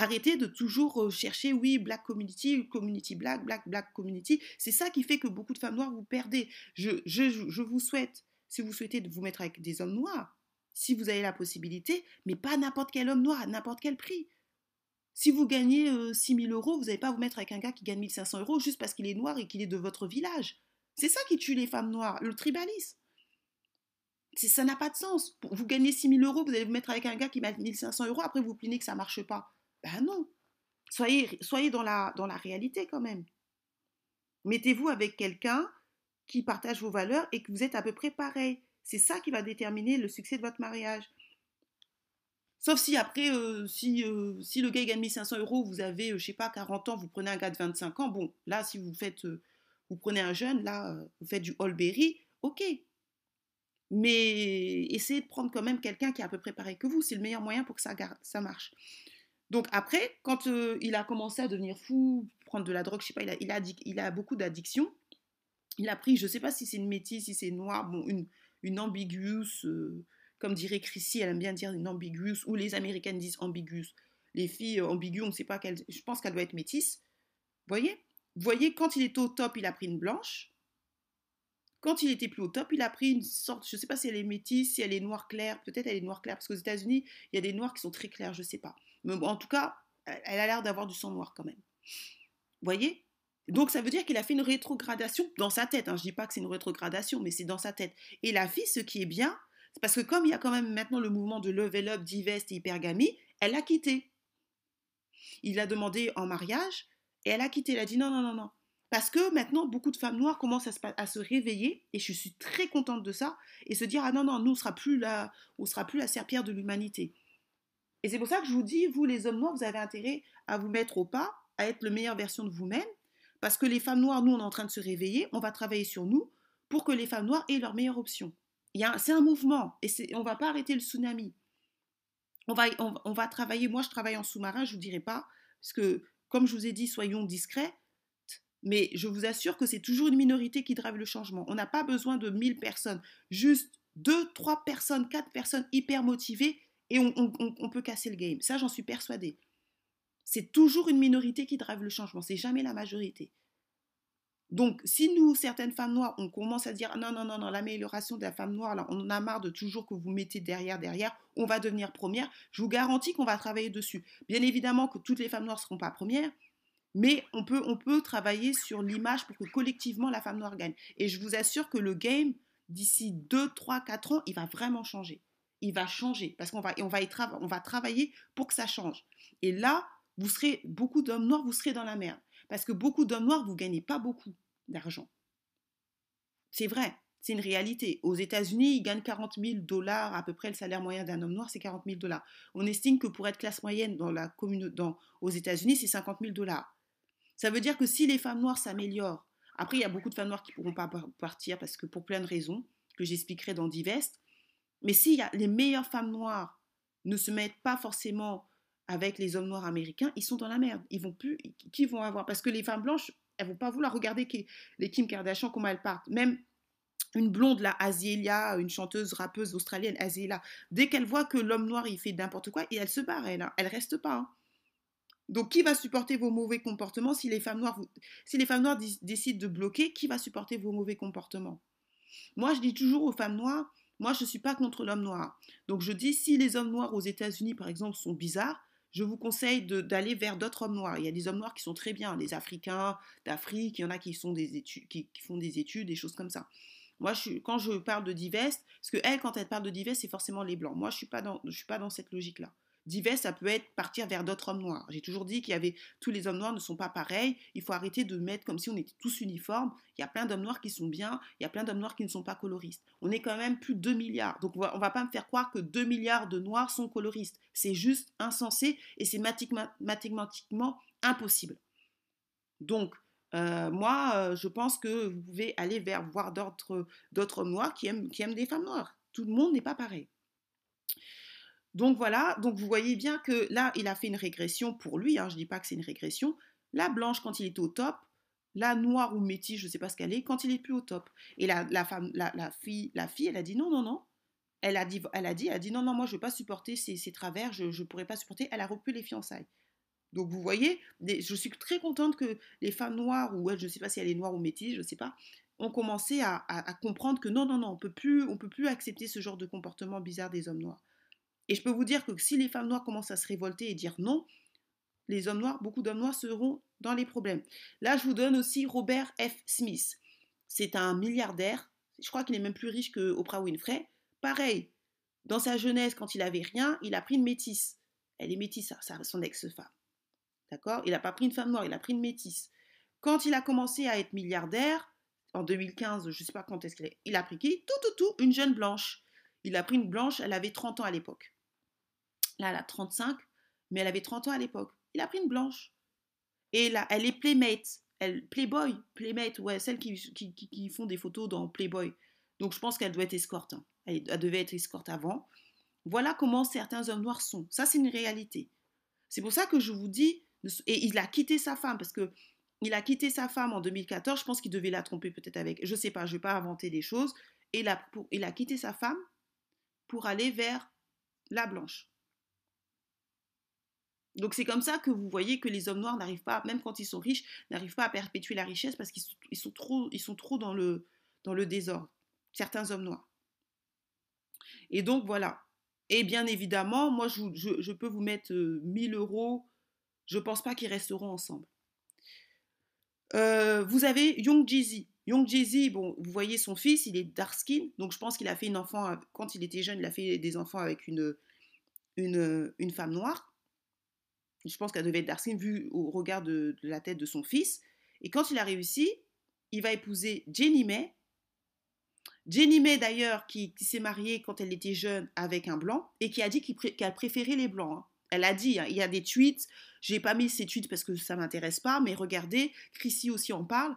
Speaker 2: Arrêtez de toujours euh, chercher, oui, black community, community black, black, black community. C'est ça qui fait que beaucoup de femmes noires vous perdez. Je, je, je vous souhaite, si vous souhaitez vous mettre avec des hommes noirs, si vous avez la possibilité, mais pas n'importe quel homme noir à n'importe quel prix. Si vous gagnez 6 euh, 000 euros, vous n'allez pas vous mettre avec un gars qui gagne 1500 euros juste parce qu'il est noir et qu'il est de votre village. C'est ça qui tue les femmes noires, le tribalisme. Ça n'a pas de sens. Vous gagnez 6 000 euros, vous allez vous mettre avec un gars qui gagne 1500 euros, après vous vous plaignez que ça ne marche pas. Ben non. Soyez, dans, la, réalité quand même. Mettez-vous avec quelqu'un qui partage vos valeurs et que vous êtes à peu près pareil. C'est ça qui va déterminer le succès de votre mariage. Sauf si après, euh, si, euh, si le gars gagne 1500 euros, vous avez, euh, je sais pas, 40 ans, vous prenez un gars de 25 ans, bon, là, si vous faites, vous prenez un jeune, là, vous faites du Holberry, ok. Mais essayez de prendre quand même quelqu'un qui est à peu près pareil que vous, c'est le meilleur moyen pour que ça, ça marche. Donc après, quand il a commencé à devenir fou, prendre de la drogue, je sais pas, il a, beaucoup d'addictions. Il a pris, je sais pas si c'est une métisse, si c'est noir, une, une ambiguous, comme dirait Chrissy, elle aime bien dire une ambiguous, ou les Américaines disent ambiguous. Les filles euh, ambiguës, on ne sait pas quelle. Je pense qu'elle doit être métisse. Voyez? Voyez, quand il était au top, il a pris une blanche. Quand il était plus au top, il a pris une sorte, je ne sais pas si elle est métisse, si elle est noire claire, peut-être elle est noire claire, parce qu'aux États-Unis, il y a des noirs qui sont très clairs, je ne sais pas. Mais en tout cas, elle a l'air d'avoir du sang noir quand même. Voyez? Donc ça veut dire qu'il a fait une rétrogradation dans sa tête. Hein. Je ne dis pas que c'est une rétrogradation, mais c'est dans sa tête. Et la fille, ce qui est bien, parce que comme il y a quand même maintenant le mouvement de level up, divest et hypergamie, elle a quitté. Il a demandé en mariage et elle a quitté. Elle a dit non, non, non, non. Parce que maintenant, beaucoup de femmes noires commencent à se, réveiller, et je suis très contente de ça, et se dire, ah non, non, nous, on sera plus la, on sera plus la serpillère de l'humanité. Et c'est pour ça que je vous dis, vous, les hommes noirs, vous avez intérêt à vous mettre au pas, à être la meilleure version de vous-même, parce que les femmes noires, nous, on est en train de se réveiller, on va travailler sur nous pour que les femmes noires aient leur meilleure option c'est un mouvement et on ne va pas arrêter le tsunami. On va, on, va travailler, moi je travaille en sous-marin, je ne vous dirai pas, parce que comme je vous ai dit, soyons discrets, mais je vous assure que c'est toujours une minorité qui drive le changement. On n'a pas besoin de 1000 personnes, juste 2, 3 personnes, 4 personnes hyper motivées et on, peut casser le game. Ça, j'en suis persuadée. C'est toujours une minorité qui drive le changement, c'est jamais la majorité. Donc, si nous, certaines femmes noires, on commence à dire non, non, non, non, l'amélioration de la femme noire, on en a marre de toujours que vous mettez derrière, derrière, on va devenir première, je vous garantis qu'on va travailler dessus. Bien évidemment que toutes les femmes noires ne seront pas premières, mais on peut, on peut travailler sur l'image pour que collectivement la femme noire gagne. Et je vous assure que le game, d'ici 2, 3, 4 ans, il va vraiment changer. Il va changer parce qu'on va, travailler pour que ça change. Et là, vous serez, beaucoup d'hommes noirs, vous serez dans la merde. Parce que beaucoup d'hommes noirs, vous ne gagnez pas beaucoup d'argent. C'est vrai, c'est une réalité. Aux États-Unis, ils gagnent 40 000 dollars, à peu près le salaire moyen d'un homme noir, c'est 40 000 dollars. On estime que pour être classe moyenne dans la commune, dans, aux États-Unis, c'est 50 000 dollars. Ça veut dire que si les femmes noires s'améliorent, après, il y a beaucoup de femmes noires qui ne pourront pas partir parce que pour plein de raisons que j'expliquerai dans Divest. Mais si les meilleures femmes noires ne se mettent pas forcément avec les hommes noirs américains, ils sont dans la merde. Ils vont plus, qui vont avoir Parce que les femmes blanches, elles vont pas vouloir regarder les Kim Kardashian comment elles partent. Même une blonde, la Azélia, une chanteuse rappeuse australienne, Azélia, dès qu'elle voit que l'homme noir il fait n'importe quoi, et elle se barre, elle, hein. reste pas. Hein. Donc qui va supporter vos mauvais comportements si les femmes noires, si les femmes noires décident de bloquer, qui va supporter vos mauvais comportements? Moi, je dis toujours aux femmes noires, moi je ne suis pas contre l'homme noir. Donc je dis si les hommes noirs aux États-Unis par exemple sont bizarres, je vous conseille d'aller vers d'autres hommes noirs. Il y a des hommes noirs qui sont très bien, les Africains d'Afrique, il y en a qui, des font des études, des choses comme ça. Moi, quand je parle de divest, parce que elle, quand elle parle de divest, c'est forcément les blancs. Moi, je suis je suis pas dans cette logique-là. Divers, ça peut être partir vers d'autres hommes noirs. J'ai toujours dit qu'il y avait tous les hommes noirs ne sont pas pareils. Il faut arrêter de mettre comme si on était tous uniformes. Il y a plein d'hommes noirs qui sont bien. Il y a plein d'hommes noirs qui ne sont pas coloristes. On est quand même plus de 2 milliards. Donc on va, va pas me faire croire que 2 milliards de noirs sont coloristes. C'est juste insensé et c'est mathématiquement impossible. Donc Euh, moi, euh, je pense que vous pouvez aller vers voir d'autres d'autres hommes noirs qui aiment, qui aiment des femmes noires. Tout le monde n'est pas pareil. Donc voilà, donc vous voyez bien que là, il a fait une régression pour lui. Hein, je ne dis pas que c'est une régression. La blanche, quand il était au top, la noire ou métisse, je ne sais pas ce qu'elle est, quand il est plus au top. Et la, femme, la, fille, la fille, elle a dit non, non, non. Elle a dit, elle a dit, a dit non, non, moi je ne veux pas supporter ces, travers, je ne pourrais pas supporter. Elle a rompu les fiançailles. Donc vous voyez, je suis très contente que les femmes noires, ou je ne sais pas si elle est noire ou métisse, je ne sais pas, ont commencé à, à, comprendre que non, non, non, on peut plus, on peut plus accepter ce genre de comportement bizarre des hommes noirs. Et je peux vous dire que si les femmes noires commencent à se révolter et dire non, les hommes noirs, beaucoup d'hommes noirs seront dans les problèmes. Là, je vous donne aussi Robert F. Smith. C'est un milliardaire. Je crois qu'il est même plus riche que Oprah Winfrey. Pareil, dans sa jeunesse, quand il avait rien, il a pris une métisse. Elle est métisse, son ex-femme. D'accord? Il n'a pas pris une femme noire, il a pris une métisse. Quand il a commencé à être milliardaire, en 2015, je ne sais pas quand est-ce qu'il est, il a pris qui? Tout, tout, tout, une jeune blanche. Il a pris une blanche, elle avait 30 ans à l'époque. Là, elle a 35, mais elle avait 30 ans à l'époque. Il a pris une blanche. Et là, elle est Playmate. Elle, Playboy, Playmate, ouais, celles qui, qui, font des photos dans Playboy. Donc je pense qu'elle doit être escorte. Hein. Elle, elle, devait être escorte avant. Voilà comment certains hommes noirs sont. Ça, c'est une réalité. C'est pour ça que je vous dis, et il a quitté sa femme parce que il a quitté sa femme en 2014. Je pense qu'il devait la tromper peut-être avec. Je sais pas. Je vais pas inventer des choses. Et il a, il a quitté sa femme pour aller vers la blanche. Donc c'est comme ça que vous voyez que les hommes noirs n'arrivent pas, même quand ils sont riches, n'arrivent pas à perpétuer la richesse parce qu'ils sont, trop, ils sont trop dans le, dans le désordre. Certains hommes noirs. Et donc voilà. Et bien évidemment, moi je, peux vous mettre 1000 euh, euros. Je ne pense pas qu'ils resteront ensemble. Euh, vous avez Young Jeezy. Young Jeezy, bon, vous voyez son fils, il est dark skin, donc je pense qu'il a fait une enfant, quand il était jeune, il a fait des enfants avec une, une, une femme noire. Je pense qu'elle devait être skin vu au regard de, la tête de son fils. Et quand il a réussi, il va épouser Jenny May. Jenny May d'ailleurs, qui, s'est mariée quand elle était jeune avec un blanc et qui a dit qu'elle préférait les blancs. Hein. Elle a dit, hein, il y a des tweets, j'ai pas mis ces tweets parce que ça m'intéresse pas, mais regardez, Chrissy aussi en parle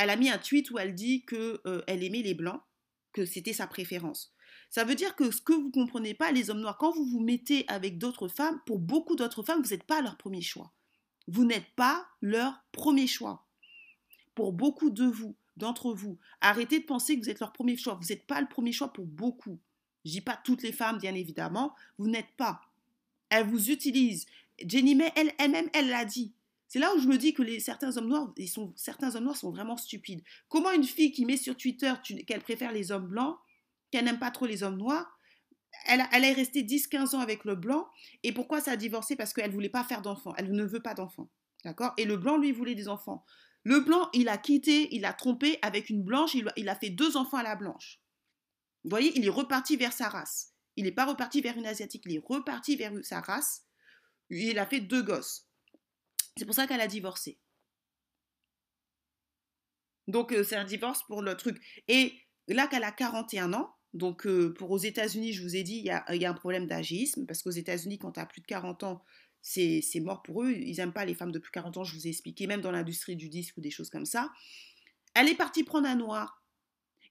Speaker 2: elle a mis un tweet où elle dit qu'elle euh, aimait les blancs, que c'était sa préférence. Ça veut dire que ce que vous ne comprenez pas, les hommes noirs, quand vous vous mettez avec d'autres femmes, pour beaucoup d'autres femmes, vous n'êtes pas leur premier choix. Vous n'êtes pas leur premier choix. Pour beaucoup de vous, d'entre vous, arrêtez de penser que vous êtes leur premier choix. Vous n'êtes pas le premier choix pour beaucoup. Je dis pas toutes les femmes, bien évidemment. Vous n'êtes pas. Elles vous utilisent. Jenny May, elle-même, elle l'a dit. C'est là où je me dis que les, certains, hommes noirs, sont, certains hommes noirs sont vraiment stupides. Comment une fille qui met sur Twitter qu'elle préfère les hommes blancs, qu'elle n'aime pas trop les hommes noirs, elle, est restée 10-15 ans avec le blanc, et pourquoi ça a divorcé? Parce qu'elle ne voulait pas faire d'enfants, elle ne veut pas d'enfants. D'accord? Et le blanc, lui, voulait des enfants. Le blanc, il a quitté, il a trompé avec une blanche, il, il a fait deux enfants à la blanche. Vous voyez, il est reparti vers sa race. Il n'est pas reparti vers une asiatique, il est reparti vers sa race. Il a fait deux gosses. C'est pour ça qu'elle a divorcé. Donc euh, c'est un divorce pour le truc. Et là qu'elle a 41 ans, donc euh, pour aux États-Unis, je vous ai dit, il y a, un problème d'agisme, parce qu'aux États-Unis, quand tu as plus de 40 ans, c'est mort pour eux. Ils n'aiment pas les femmes de plus de 40 ans, je vous ai expliqué, même dans l'industrie du disque ou des choses comme ça. Elle est partie prendre un noir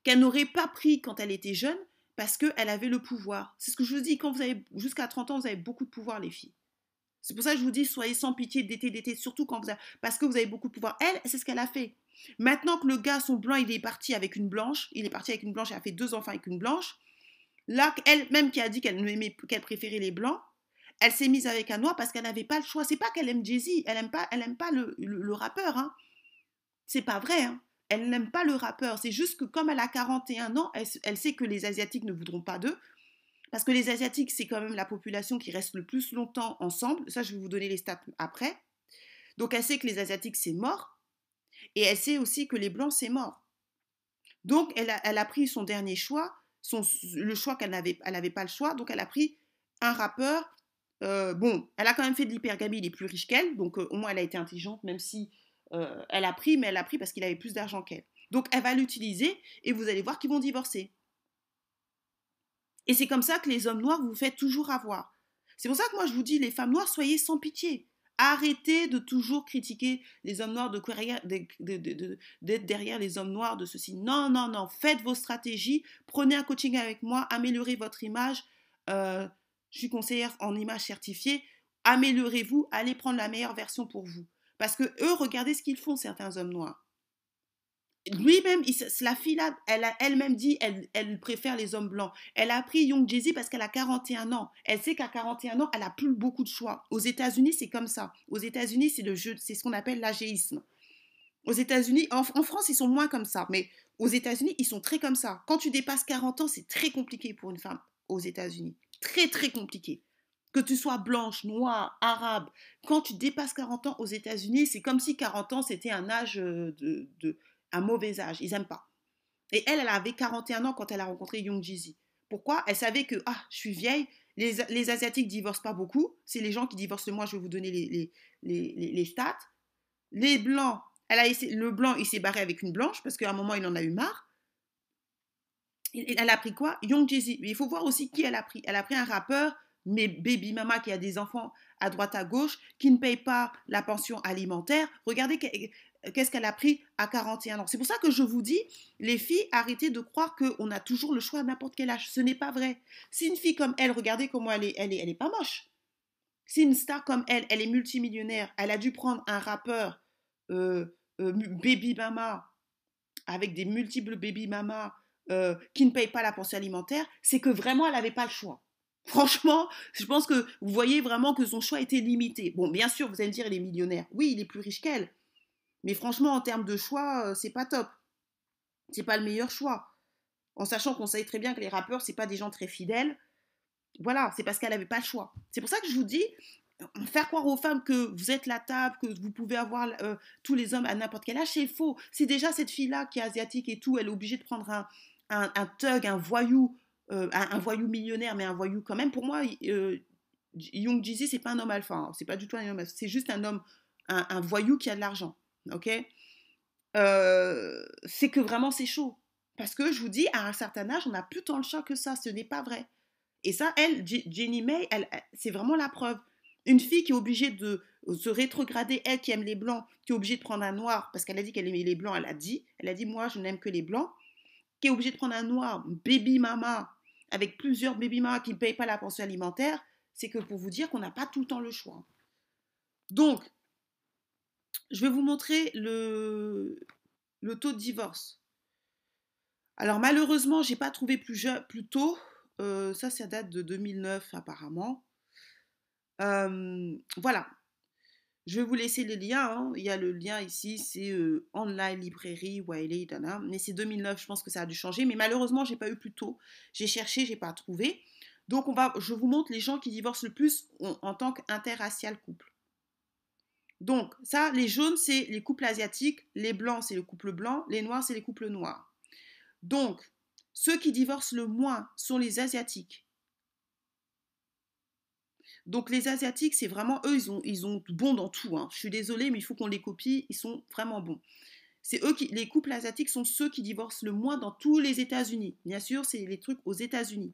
Speaker 2: qu'elle n'aurait pas pris quand elle était jeune, parce qu'elle avait le pouvoir. C'est ce que je vous dis, quand vous avez jusqu'à 30 ans, vous avez beaucoup de pouvoir, les filles. C'est pour ça que je vous dis, soyez sans pitié d'été, d'été, surtout quand vous avez, parce que vous avez beaucoup de pouvoir. Elle, c'est ce qu'elle a fait. Maintenant que le gars, son blanc, il est parti avec une blanche, il est parti avec une blanche, elle a fait deux enfants avec une blanche. Là, elle-même qui a dit qu'elle qu'elle préférait les blancs, elle s'est mise avec un noir parce qu'elle n'avait pas le choix. C'est pas qu'elle aime Jay-Z, elle aime pas, elle aime pas le, le, rappeur. Hein. C'est pas vrai. Hein. Elle n'aime pas le rappeur. C'est juste que comme elle a 41 ans, elle, elle sait que les Asiatiques ne voudront pas d'eux. Parce que les Asiatiques, c'est quand même la population qui reste le plus longtemps ensemble. Ça, je vais vous donner les stats après. Donc, elle sait que les Asiatiques, c'est mort. Et elle sait aussi que les Blancs, c'est mort. Donc, elle a, pris son dernier choix, le choix qu'elle n'avait pas le choix. Donc, elle a pris un rappeur. Euh, bon, elle a quand même fait de l'hypergamie, il est plus riche qu'elle. Donc, euh, au moins, elle a été intelligente, même si euh, elle a pris, mais elle a pris parce qu'il avait plus d'argent qu'elle. Donc, elle va l'utiliser et vous allez voir qu'ils vont divorcer. Et c'est comme ça que les hommes noirs vous faites toujours avoir. C'est pour ça que moi je vous dis, les femmes noires, soyez sans pitié. Arrêtez de toujours critiquer les hommes noirs, de d'être derrière les hommes noirs, de ceci. Non, non, non. Faites vos stratégies. Prenez un coaching avec moi. Améliorez votre image. Euh, je suis conseillère en image certifiée. Améliorez-vous. Allez prendre la meilleure version pour vous. Parce que eux, regardez ce qu'ils font, certains hommes noirs lui-même, la fille-là, elle a elle-même dit, elle, préfère les hommes blancs. Elle a pris Young Jay-Z parce qu'elle a 41 ans. Elle sait qu'à 41 ans, elle a plus beaucoup de choix. Aux États-Unis, c'est comme ça. Aux États-Unis, c'est ce qu'on appelle l'agéisme. Aux États-Unis, en, France, ils sont moins comme ça, mais aux États-Unis, ils sont très comme ça. Quand tu dépasses 40 ans, c'est très compliqué pour une femme aux États-Unis. Très, très compliqué. Que tu sois blanche, noire, arabe, quand tu dépasses 40 ans aux États-Unis, c'est comme si 40 ans, c'était un âge euh, de un mauvais âge. Ils n'aiment pas. Et elle, elle avait 41 ans quand elle a rencontré Young Jeezy. Pourquoi? Elle savait que, ah, je suis vieille, les, les Asiatiques divorcent pas beaucoup. C'est les gens qui divorcent le moins. Je vais vous donner les, les, les, stats. Les Blancs, elle a le Blanc, il s'est barré avec une Blanche parce qu'à un moment, il en a eu marre. Elle a pris quoi? Young Jeezy. Il faut voir aussi qui elle a pris. Elle a pris un rappeur, mais baby mama qui a des enfants à droite à gauche, qui ne paye pas la pension alimentaire. Regardez qu'est-ce qu'elle a pris à 41 ans? C'est pour ça que je vous dis, les filles, arrêtez de croire qu'on a toujours le choix à n'importe quel âge. Ce n'est pas vrai. Si une fille comme elle, regardez comment elle est, elle est, elle est pas moche. Si une star comme elle, elle est multimillionnaire, elle a dû prendre un rappeur euh, euh, baby mama avec des multiples baby mama euh, qui ne paye pas la pension alimentaire, c'est que vraiment elle n'avait pas le choix. Franchement, je pense que vous voyez vraiment que son choix était limité. Bon, bien sûr, vous allez me dire, il est millionnaire. Oui, il est plus riche qu'elle. Mais franchement, en termes de choix, euh, c'est pas top. C'est pas le meilleur choix. En sachant qu'on sait très bien que les rappeurs, c'est pas des gens très fidèles. Voilà, c'est parce qu'elle n'avait pas le choix. C'est pour ça que je vous dis, faire croire aux femmes que vous êtes la table, que vous pouvez avoir euh, tous les hommes à n'importe quel âge, c'est faux. C'est déjà cette fille-là qui est asiatique et tout, elle est obligée de prendre un, un, un thug, un voyou, euh, un, voyou millionnaire, mais un voyou quand même. Pour moi, Young Jeezy, c'est pas un homme alpha. Hein. C'est pas du tout un homme alpha. C'est juste un homme, un voyou qui a de l'argent ok? Euh, C'est que vraiment c'est chaud. Parce que je vous dis, à un certain âge, on n'a plus tant le choix que ça. Ce n'est pas vrai. Et ça, elle, Jenny May, elle, c'est vraiment la preuve. Une fille qui est obligée de se rétrograder, elle qui aime les blancs, qui est obligée de prendre un noir, parce qu'elle a dit qu'elle aimait les blancs, elle a dit, elle a dit, moi, je n'aime que les blancs, qui est obligée de prendre un noir, baby mama, avec plusieurs baby mama qui ne payent pas la pension alimentaire, c'est que pour vous dire qu'on n'a pas tout le temps le choix. Donc, je vais vous montrer le, taux de divorce. Alors malheureusement, j'ai pas trouvé plus, tôt. Euh, ça, ça date de 2009 apparemment. Euh, voilà. Je vais vous laisser les liens. Hein. Il y a le lien ici, c'est euh, Online Librairie Wiley Dana. Mais c'est 2009, je pense que ça a dû changer. Mais malheureusement, j'ai pas eu plus tôt. J'ai cherché, j'ai pas trouvé. Donc on va, je vous montre les gens qui divorcent le plus en tant qu'interracial couple. Donc, ça, les jaunes, c'est les couples asiatiques, les blancs, c'est le couple blanc, les noirs, c'est les couples noirs. Donc, ceux qui divorcent le moins sont les asiatiques. Donc, les asiatiques, c'est vraiment eux, ils ont, ils ont bon dans tout. Hein. Je suis désolée, mais il faut qu'on les copie, ils sont vraiment bons. C'est eux qui, les couples asiatiques sont ceux qui divorcent le moins dans tous les États-Unis. Bien sûr, c'est les trucs aux États-Unis.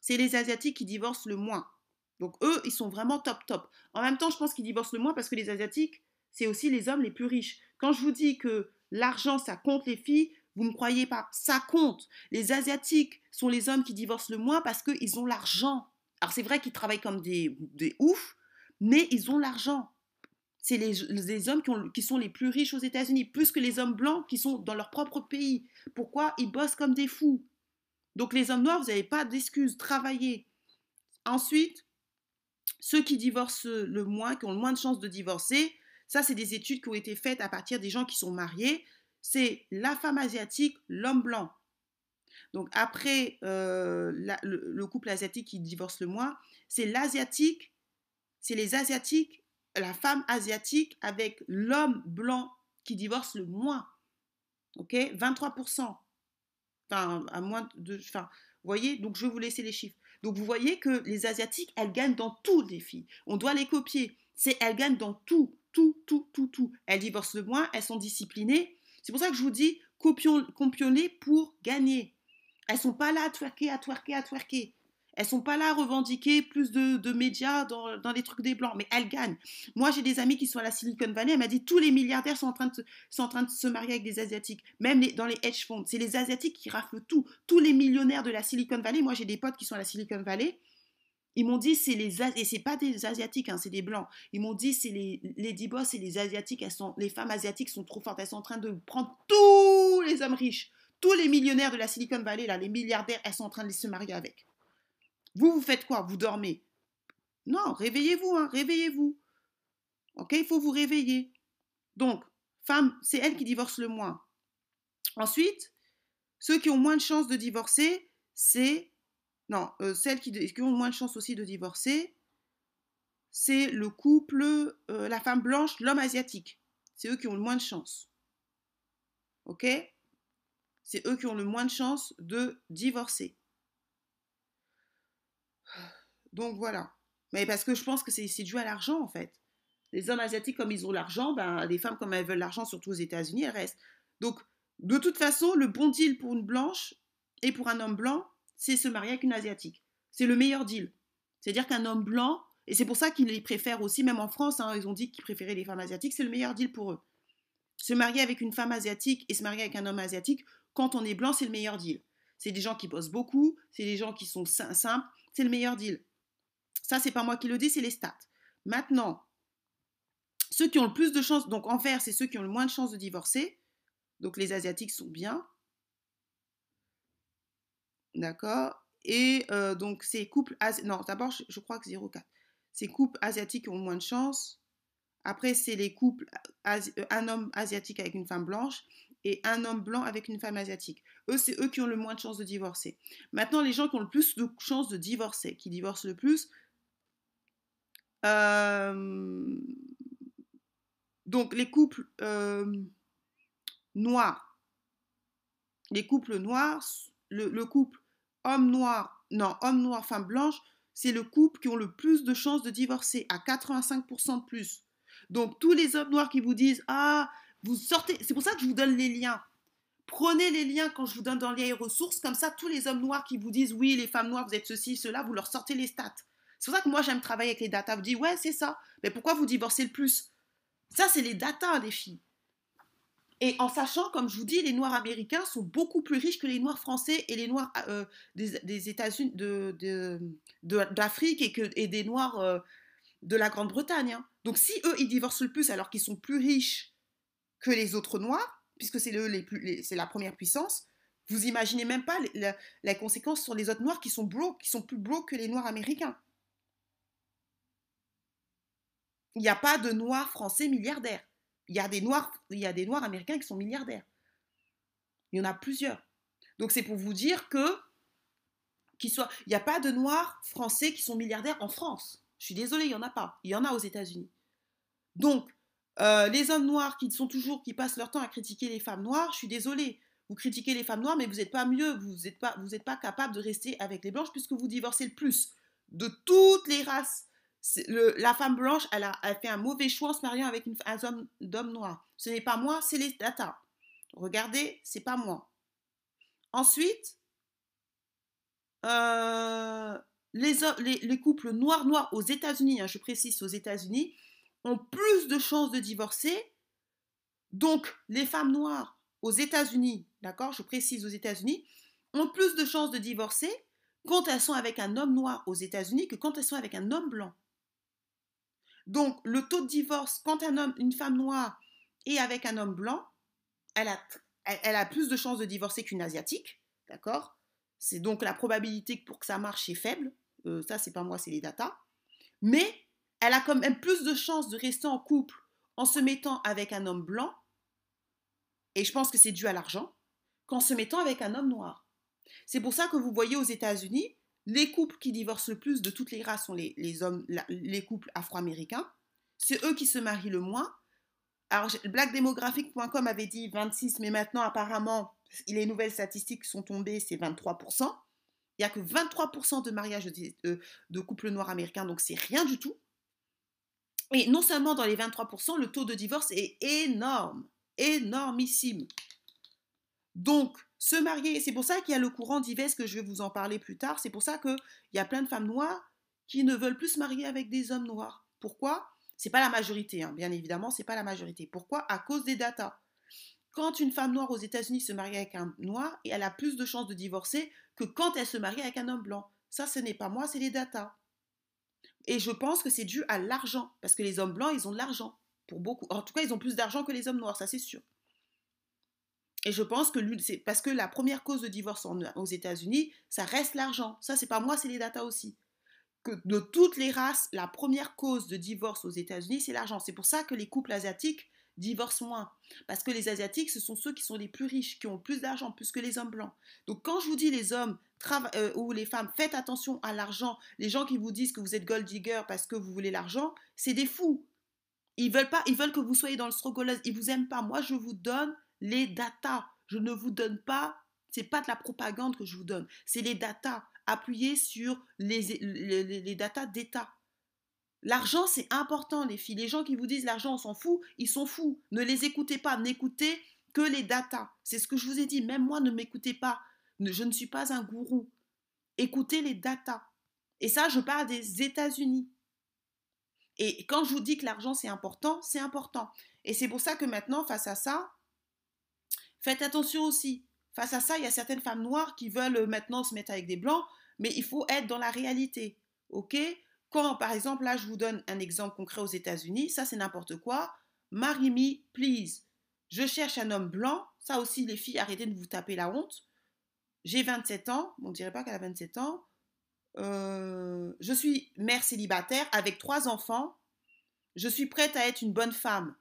Speaker 2: C'est les asiatiques qui divorcent le moins. Donc eux, ils sont vraiment top top. En même temps, je pense qu'ils divorcent le moins parce que les Asiatiques, c'est aussi les hommes les plus riches. Quand je vous dis que l'argent, ça compte les filles, vous ne croyez pas, ça compte. Les Asiatiques sont les hommes qui divorcent le moins parce qu'ils ont l'argent. Alors c'est vrai qu'ils travaillent comme des, des oufs, mais ils ont l'argent. C'est les, hommes qui, qui, sont les plus riches aux États-Unis, plus que les hommes blancs qui sont dans leur propre pays. Pourquoi? Ils bossent comme des fous. Donc les hommes noirs, vous n'avez pas d'excuses, travaillez. Ensuite, ceux qui divorcent le moins, qui ont le moins de chances de divorcer, ça, c'est des études qui ont été faites à partir des gens qui sont mariés. C'est la femme asiatique, l'homme blanc. Donc après euh, le, couple asiatique qui divorce le moins, c'est l'asiatique, c'est les asiatiques, la femme asiatique avec l'homme blanc qui divorce le moins. Ok 23%. Enfin, à moins de. Enfin, vous voyez Donc je vais vous laisser les chiffres. Donc vous voyez que les Asiatiques, elles gagnent dans tout, les filles. On doit les copier. C'est elles gagnent dans tout, tout, tout, tout, tout. Elles divorcent le moins, elles sont disciplinées. C'est pour ça que je vous dis, copions, les pour gagner. Elles sont pas là à twerker, à twerker, à twerker. Elles sont pas là à revendiquer plus de, médias dans, dans, les trucs des blancs, mais elles gagnent. Moi, j'ai des amis qui sont à la Silicon Valley. Elle m'a dit tous les milliardaires sont en train de se, marier avec des asiatiques, même dans les hedge funds. C'est les asiatiques qui raflent tout. Tous les millionnaires de la Silicon Valley. Moi, j'ai des potes qui sont à la Silicon Valley. Ils m'ont dit c'est les et c'est pas des asiatiques, hein, c'est des blancs. Ils m'ont dit c'est les les boss et les asiatiques, elles sont les femmes asiatiques sont trop fortes. Elles sont en train de prendre tous les hommes riches, tous les millionnaires de la Silicon Valley là, les milliardaires, elles sont en train de se marier avec. Vous, vous faites quoi? Vous dormez? Non, réveillez-vous, hein, réveillez-vous. Ok, il faut vous réveiller. Donc, femme, c'est elle qui divorce le moins. Ensuite, ceux qui ont moins de chances de divorcer, c'est non, euh, celles qui, ont moins de chances aussi de divorcer, c'est le couple, euh, la femme blanche, l'homme asiatique. C'est eux qui ont le moins de chances. Ok? C'est eux qui ont le moins de chances de divorcer. Donc voilà. Mais parce que je pense que c'est dû à l'argent en fait. Les hommes asiatiques, comme ils ont l'argent, ben, les femmes, comme elles veulent l'argent, surtout aux États-Unis, elles restent. Donc, de toute façon, le bon deal pour une blanche et pour un homme blanc, c'est se marier avec une asiatique. C'est le meilleur deal. C'est-à-dire qu'un homme blanc, et c'est pour ça qu'ils les préfèrent aussi, même en France, hein, ils ont dit qu'ils préféraient les femmes asiatiques, c'est le meilleur deal pour eux. Se marier avec une femme asiatique et se marier avec un homme asiatique, quand on est blanc, c'est le meilleur deal. C'est des gens qui bossent beaucoup, c'est des gens qui sont simples, c'est le meilleur deal. Ça, c'est pas moi qui le dis, c'est les stats. Maintenant, ceux qui ont le plus de chances, donc en vert, c'est ceux qui ont le moins de chances de divorcer. Donc les Asiatiques sont bien. D'accord Et euh, donc ces couples, non, d'abord, je, crois que 0,4. Ces couples asiatiques ont moins de chances. Après, c'est les couples, euh, un homme asiatique avec une femme blanche et un homme blanc avec une femme asiatique. Eux, c'est eux qui ont le moins de chances de divorcer. Maintenant, les gens qui ont le plus de chances de divorcer, qui divorcent le plus, euh, donc les couples euh, noirs, les couples noirs, le, couple homme noir, non, homme noir, femme blanche, c'est le couple qui ont le plus de chances de divorcer, à 85% de plus. Donc tous les hommes noirs qui vous disent Ah, vous sortez, c'est pour ça que je vous donne les liens. Prenez les liens quand je vous donne dans les ressources, comme ça tous les hommes noirs qui vous disent Oui, les femmes noires, vous êtes ceci, cela, vous leur sortez les stats. C'est pour ça que moi j'aime travailler avec les datas. Vous dites ouais c'est ça. Mais pourquoi vous divorcez le plus? Ça c'est les datas des filles. Et en sachant, comme je vous dis, les Noirs américains sont beaucoup plus riches que les Noirs français et les Noirs euh, des, États-Unis, d'Afrique de, et, des Noirs euh, de la Grande-Bretagne. Hein. Donc si eux, ils divorcent le plus alors qu'ils sont plus riches que les autres Noirs, puisque c'est les la première puissance, vous imaginez même pas la, conséquence sur les autres Noirs qui sont qui sont plus broke que les Noirs américains. Il n'y a pas de Noirs français milliardaires. Il y a des Noirs, américains qui sont milliardaires. Il y en a plusieurs. Donc c'est pour vous dire que qu'il il n'y a pas de Noirs français qui sont milliardaires en France. Je suis désolée, il n'y en a pas. Il y en a aux États-Unis. Donc euh, les hommes noirs qui sont toujours, qui passent leur temps à critiquer les femmes noires, je suis désolée. Vous critiquez les femmes noires, mais vous n'êtes pas mieux, vous n'êtes pas, pas capable de rester avec les blanches puisque vous divorcez le plus de toutes les races la femme blanche, elle a, fait un mauvais choix en se mariant avec un homme noir. Ce n'est pas moi, c'est les data. Regardez, c'est pas moi. Ensuite, euh, les, les, couples noirs-noirs aux États-Unis, hein, je précise aux États-Unis, ont plus de chances de divorcer. Donc, les femmes noires aux États-Unis, d'accord, je précise aux États-Unis, ont plus de chances de divorcer quand elles sont avec un homme noir aux États-Unis que quand elles sont avec un homme blanc. Donc, le taux de divorce, quand une femme noire est avec un homme blanc, elle a, elle, a plus de chances de divorcer qu'une asiatique, d'accord? C'est donc la probabilité pour que ça marche est faible. Euh, ça, c'est pas moi, c'est les datas. Mais elle a quand même plus de chances de rester en couple en se mettant avec un homme blanc, et je pense que c'est dû à l'argent, qu'en se mettant avec un homme noir. C'est pour ça que vous voyez aux États-Unis, les couples qui divorcent le plus de toutes les races sont les, hommes, les couples afro-américains. C'est eux qui se marient le moins. Alors, blackdemographic.com avait dit 26, mais maintenant, apparemment, les nouvelles statistiques sont tombées, c'est 23%. Il n'y a que 23% de mariages de, de, couples noirs américains, donc c'est rien du tout. Et non seulement dans les 23%, le taux de divorce est énorme, énormissime. Donc, Se marier, c'est pour ça qu'il y a le courant divers que je vais vous en parler plus tard. C'est pour ça qu'il y a plein de femmes noires qui ne veulent plus se marier avec des hommes noirs. Pourquoi? C'est pas la majorité, hein. bien évidemment, c'est pas la majorité. Pourquoi? À cause des datas. Quand une femme noire aux États-Unis se marie avec un noir, elle a plus de chances de divorcer que quand elle se marie avec un homme blanc. Ça, ce n'est pas moi, c'est les datas. Et je pense que c'est dû à l'argent, parce que les hommes blancs, ils ont de l'argent. Pour beaucoup. En tout cas, ils ont plus d'argent que les hommes noirs, ça c'est sûr. Et je pense que c'est parce que la première cause de divorce aux États-Unis, ça reste l'argent. Ça, c'est pas moi, c'est les datas aussi. Que de toutes les races, la première cause de divorce aux États-Unis, c'est l'argent. C'est pour ça que les couples asiatiques divorcent moins. Parce que les Asiatiques, ce sont ceux qui sont les plus riches, qui ont plus d'argent, plus que les hommes blancs. Donc quand je vous dis les hommes euh, ou les femmes, faites attention à l'argent, les gens qui vous disent que vous êtes gold digger parce que vous voulez l'argent, c'est des fous. Ils veulent pas, ils veulent que vous soyez dans le struggle, ils vous aiment pas. Moi, je vous donne les datas. Je ne vous donne pas, c'est pas de la propagande que je vous donne, c'est les datas appuyées sur les, les, les datas d'État. L'argent, c'est important, les filles. Les gens qui vous disent l'argent, on s'en fout, ils sont fous. Ne les écoutez pas, n'écoutez que les datas. C'est ce que je vous ai dit. Même moi, ne m'écoutez pas. Je ne suis pas un gourou. Écoutez les datas. Et ça, je parle des États-Unis. Et quand je vous dis que l'argent, c'est important, c'est important. Et c'est pour ça que maintenant, face à ça, faites attention aussi. Face à ça, il y a certaines femmes noires qui veulent maintenant se mettre avec des blancs, mais il faut être dans la réalité. OK? Quand, par exemple, là, je vous donne un exemple concret aux États-Unis, ça c'est n'importe quoi. Marry me, please. Je cherche un homme blanc. Ça aussi, les filles, arrêtez de vous taper la honte. J'ai 27 ans. on ne dirait pas qu'elle a 27 ans. Euh, je suis mère célibataire avec trois enfants. Je suis prête à être une bonne femme.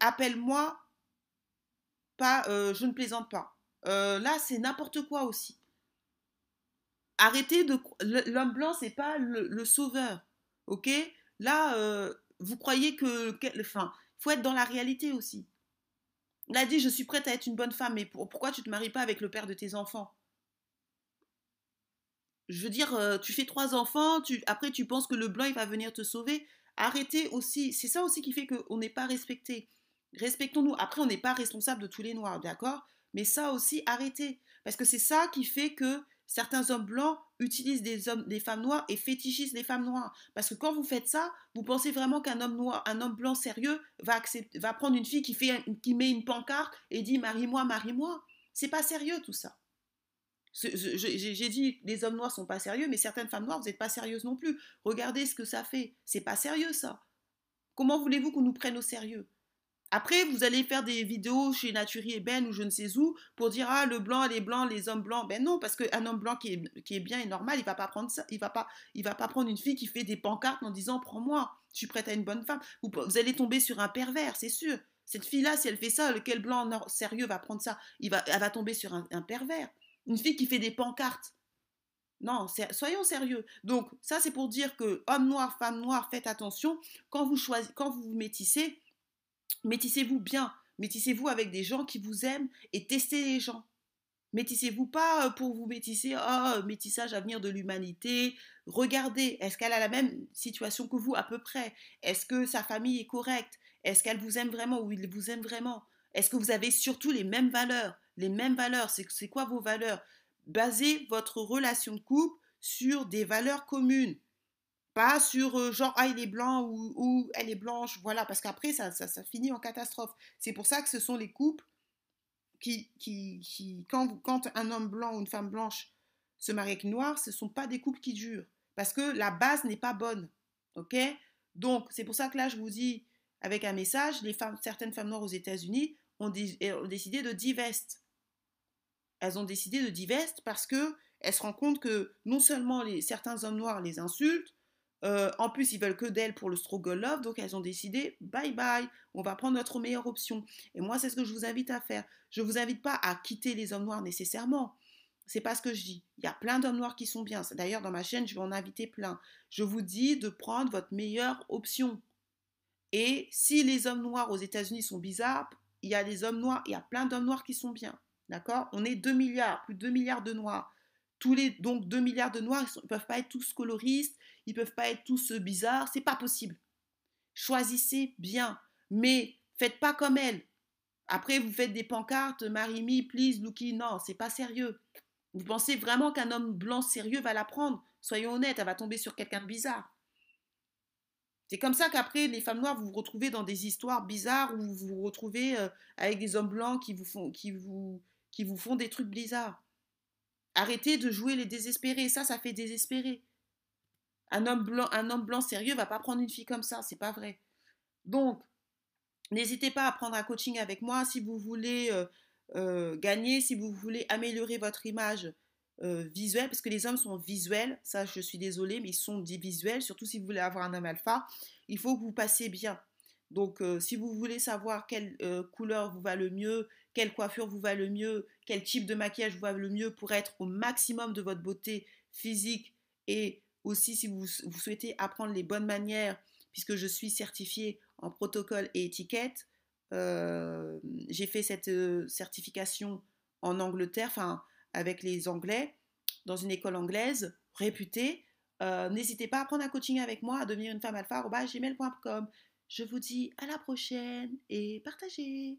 Speaker 2: Appelle-moi. Pas, euh, je ne plaisante pas. Euh, là, c'est n'importe quoi aussi. Arrêtez de. L'homme blanc, c'est pas le, sauveur. Ok? Là, euh, vous croyez que. Enfin, il faut être dans la réalité aussi. Il a dit Je suis prête à être une bonne femme, mais pourquoi tu te maries pas avec le père de tes enfants? Je veux dire, tu fais trois enfants, après tu penses que le blanc, il va venir te sauver. Arrêtez aussi. C'est ça aussi qui fait qu'on n'est pas respecté. Respectons-nous. Après, on n'est pas responsable de tous les noirs, d'accord? Mais ça aussi, arrêtez. Parce que c'est ça qui fait que certains hommes blancs utilisent des femmes noires et fétichisent les femmes noires. Parce que quand vous faites ça, vous pensez vraiment qu'un homme noir, un homme blanc sérieux va accepter, va prendre une fille qui fait, qui met une pancarte et dit marie-moi, marie-moi. C'est pas sérieux tout ça. J'ai dit les hommes noirs sont pas sérieux, mais certaines femmes noires, vous n'êtes pas sérieuses non plus. Regardez ce que ça fait. C'est pas sérieux ça. Comment voulez-vous qu'on nous prenne au sérieux? Après, vous allez faire des vidéos chez Naturi et Ben ou je ne sais où pour dire ah le blanc, les blancs, les hommes blancs. Ben non, parce qu'un homme blanc qui est, bien et normal, il va pas prendre ça, il va pas, va pas prendre une fille qui fait des pancartes en disant prends-moi, je suis prête à une bonne femme. Vous, vous allez tomber sur un pervers, c'est sûr. Cette fille-là, si elle fait ça, lequel blanc sérieux va prendre ça? Il va, Elle va tomber sur un, pervers. Une fille qui fait des pancartes. Non, soyons sérieux. Donc, ça, c'est pour dire que homme noir, femme noire, faites attention. Quand vous, choisissez, quand vous vous métissez, Métissez-vous bien. Métissez-vous avec des gens qui vous aiment et testez les gens. Métissez-vous pas euh, pour vous métisser, oh, métissage à venir de l'humanité. Regardez, est-ce qu'elle a la même situation que vous à peu près? Est-ce que sa famille est correcte? Est-ce qu'elle vous aime vraiment ou il vous aime vraiment? Est-ce que vous avez surtout les mêmes valeurs? Les mêmes valeurs, c'est quoi vos valeurs? Basez votre relation de couple sur des valeurs communes. Pas sur euh, genre, ah, il est blanc ou, elle est blanche, voilà, parce qu'après, ça, ça, finit en catastrophe. C'est pour ça que ce sont les couples qui, qui, qui quand, quand un homme blanc ou une femme blanche se marie avec une noire, ce ne sont pas des couples qui durent. Parce que la base n'est pas bonne. OK? Donc, c'est pour ça que là, je vous dis, avec un message, les femmes, certaines femmes noires aux États-Unis ont, décidé de divest. Elles ont décidé de divest parce que elles se rendent compte que non seulement certains hommes noirs les insultent, euh, en plus, ils veulent que d'elle pour le struggle love, donc elles ont décidé, bye bye, on va prendre notre meilleure option. Et moi, c'est ce que je vous invite à faire. Je ne vous invite pas à quitter les hommes noirs nécessairement. C'est pas ce que je dis. Il y a plein d'hommes noirs qui sont bien. D'ailleurs, dans ma chaîne, je vais en inviter plein. Je vous dis de prendre votre meilleure option. Et si les hommes noirs aux États-Unis sont bizarres, il y a des hommes noirs, il y a plein d'hommes noirs qui sont bien. D'accord? On est 2 milliards, plus de 2 milliards de noirs. Tous les donc 2 milliards de noirs, ils ne peuvent pas être tous coloristes, ils peuvent pas être tous euh, bizarres, c'est pas possible. Choisissez bien, mais faites pas comme elle. Après, vous faites des pancartes, marry me, please, Lucky. Non, c'est pas sérieux. Vous pensez vraiment qu'un homme blanc sérieux va la prendre? Soyons honnêtes, elle va tomber sur quelqu'un de bizarre. C'est comme ça qu'après, les femmes noires, vous vous retrouvez dans des histoires bizarres où vous vous retrouvez euh, avec des hommes blancs qui vous, font, qui, vous, qui vous font des trucs bizarres. Arrêtez de jouer les désespérés. Ça, ça fait désespérer. Un homme blanc, un homme sérieux va pas prendre une fille comme ça. C'est pas vrai. Donc, n'hésitez pas à prendre un coaching avec moi si vous voulez euh, euh, gagner, si vous voulez améliorer votre image euh, visuel, parce que les hommes sont visuels, ça je suis désolée, mais ils sont dit visuels, surtout si vous voulez avoir un homme alpha, il faut que vous passiez bien. Donc si vous voulez savoir quelle couleur vous va le mieux, quelle coiffure vous va le mieux, quel type de maquillage vous va le mieux pour être au maximum de votre beauté physique et aussi si vous, souhaitez apprendre les bonnes manières, puisque je suis certifiée en protocole et étiquette, j'ai fait cette certification en Angleterre, enfin avec les Anglais dans une école anglaise réputée. Euh, n'hésitez pas à prendre un coaching avec moi, à devenir une femme alpha, gmail.com. Je vous dis à la prochaine et partagez.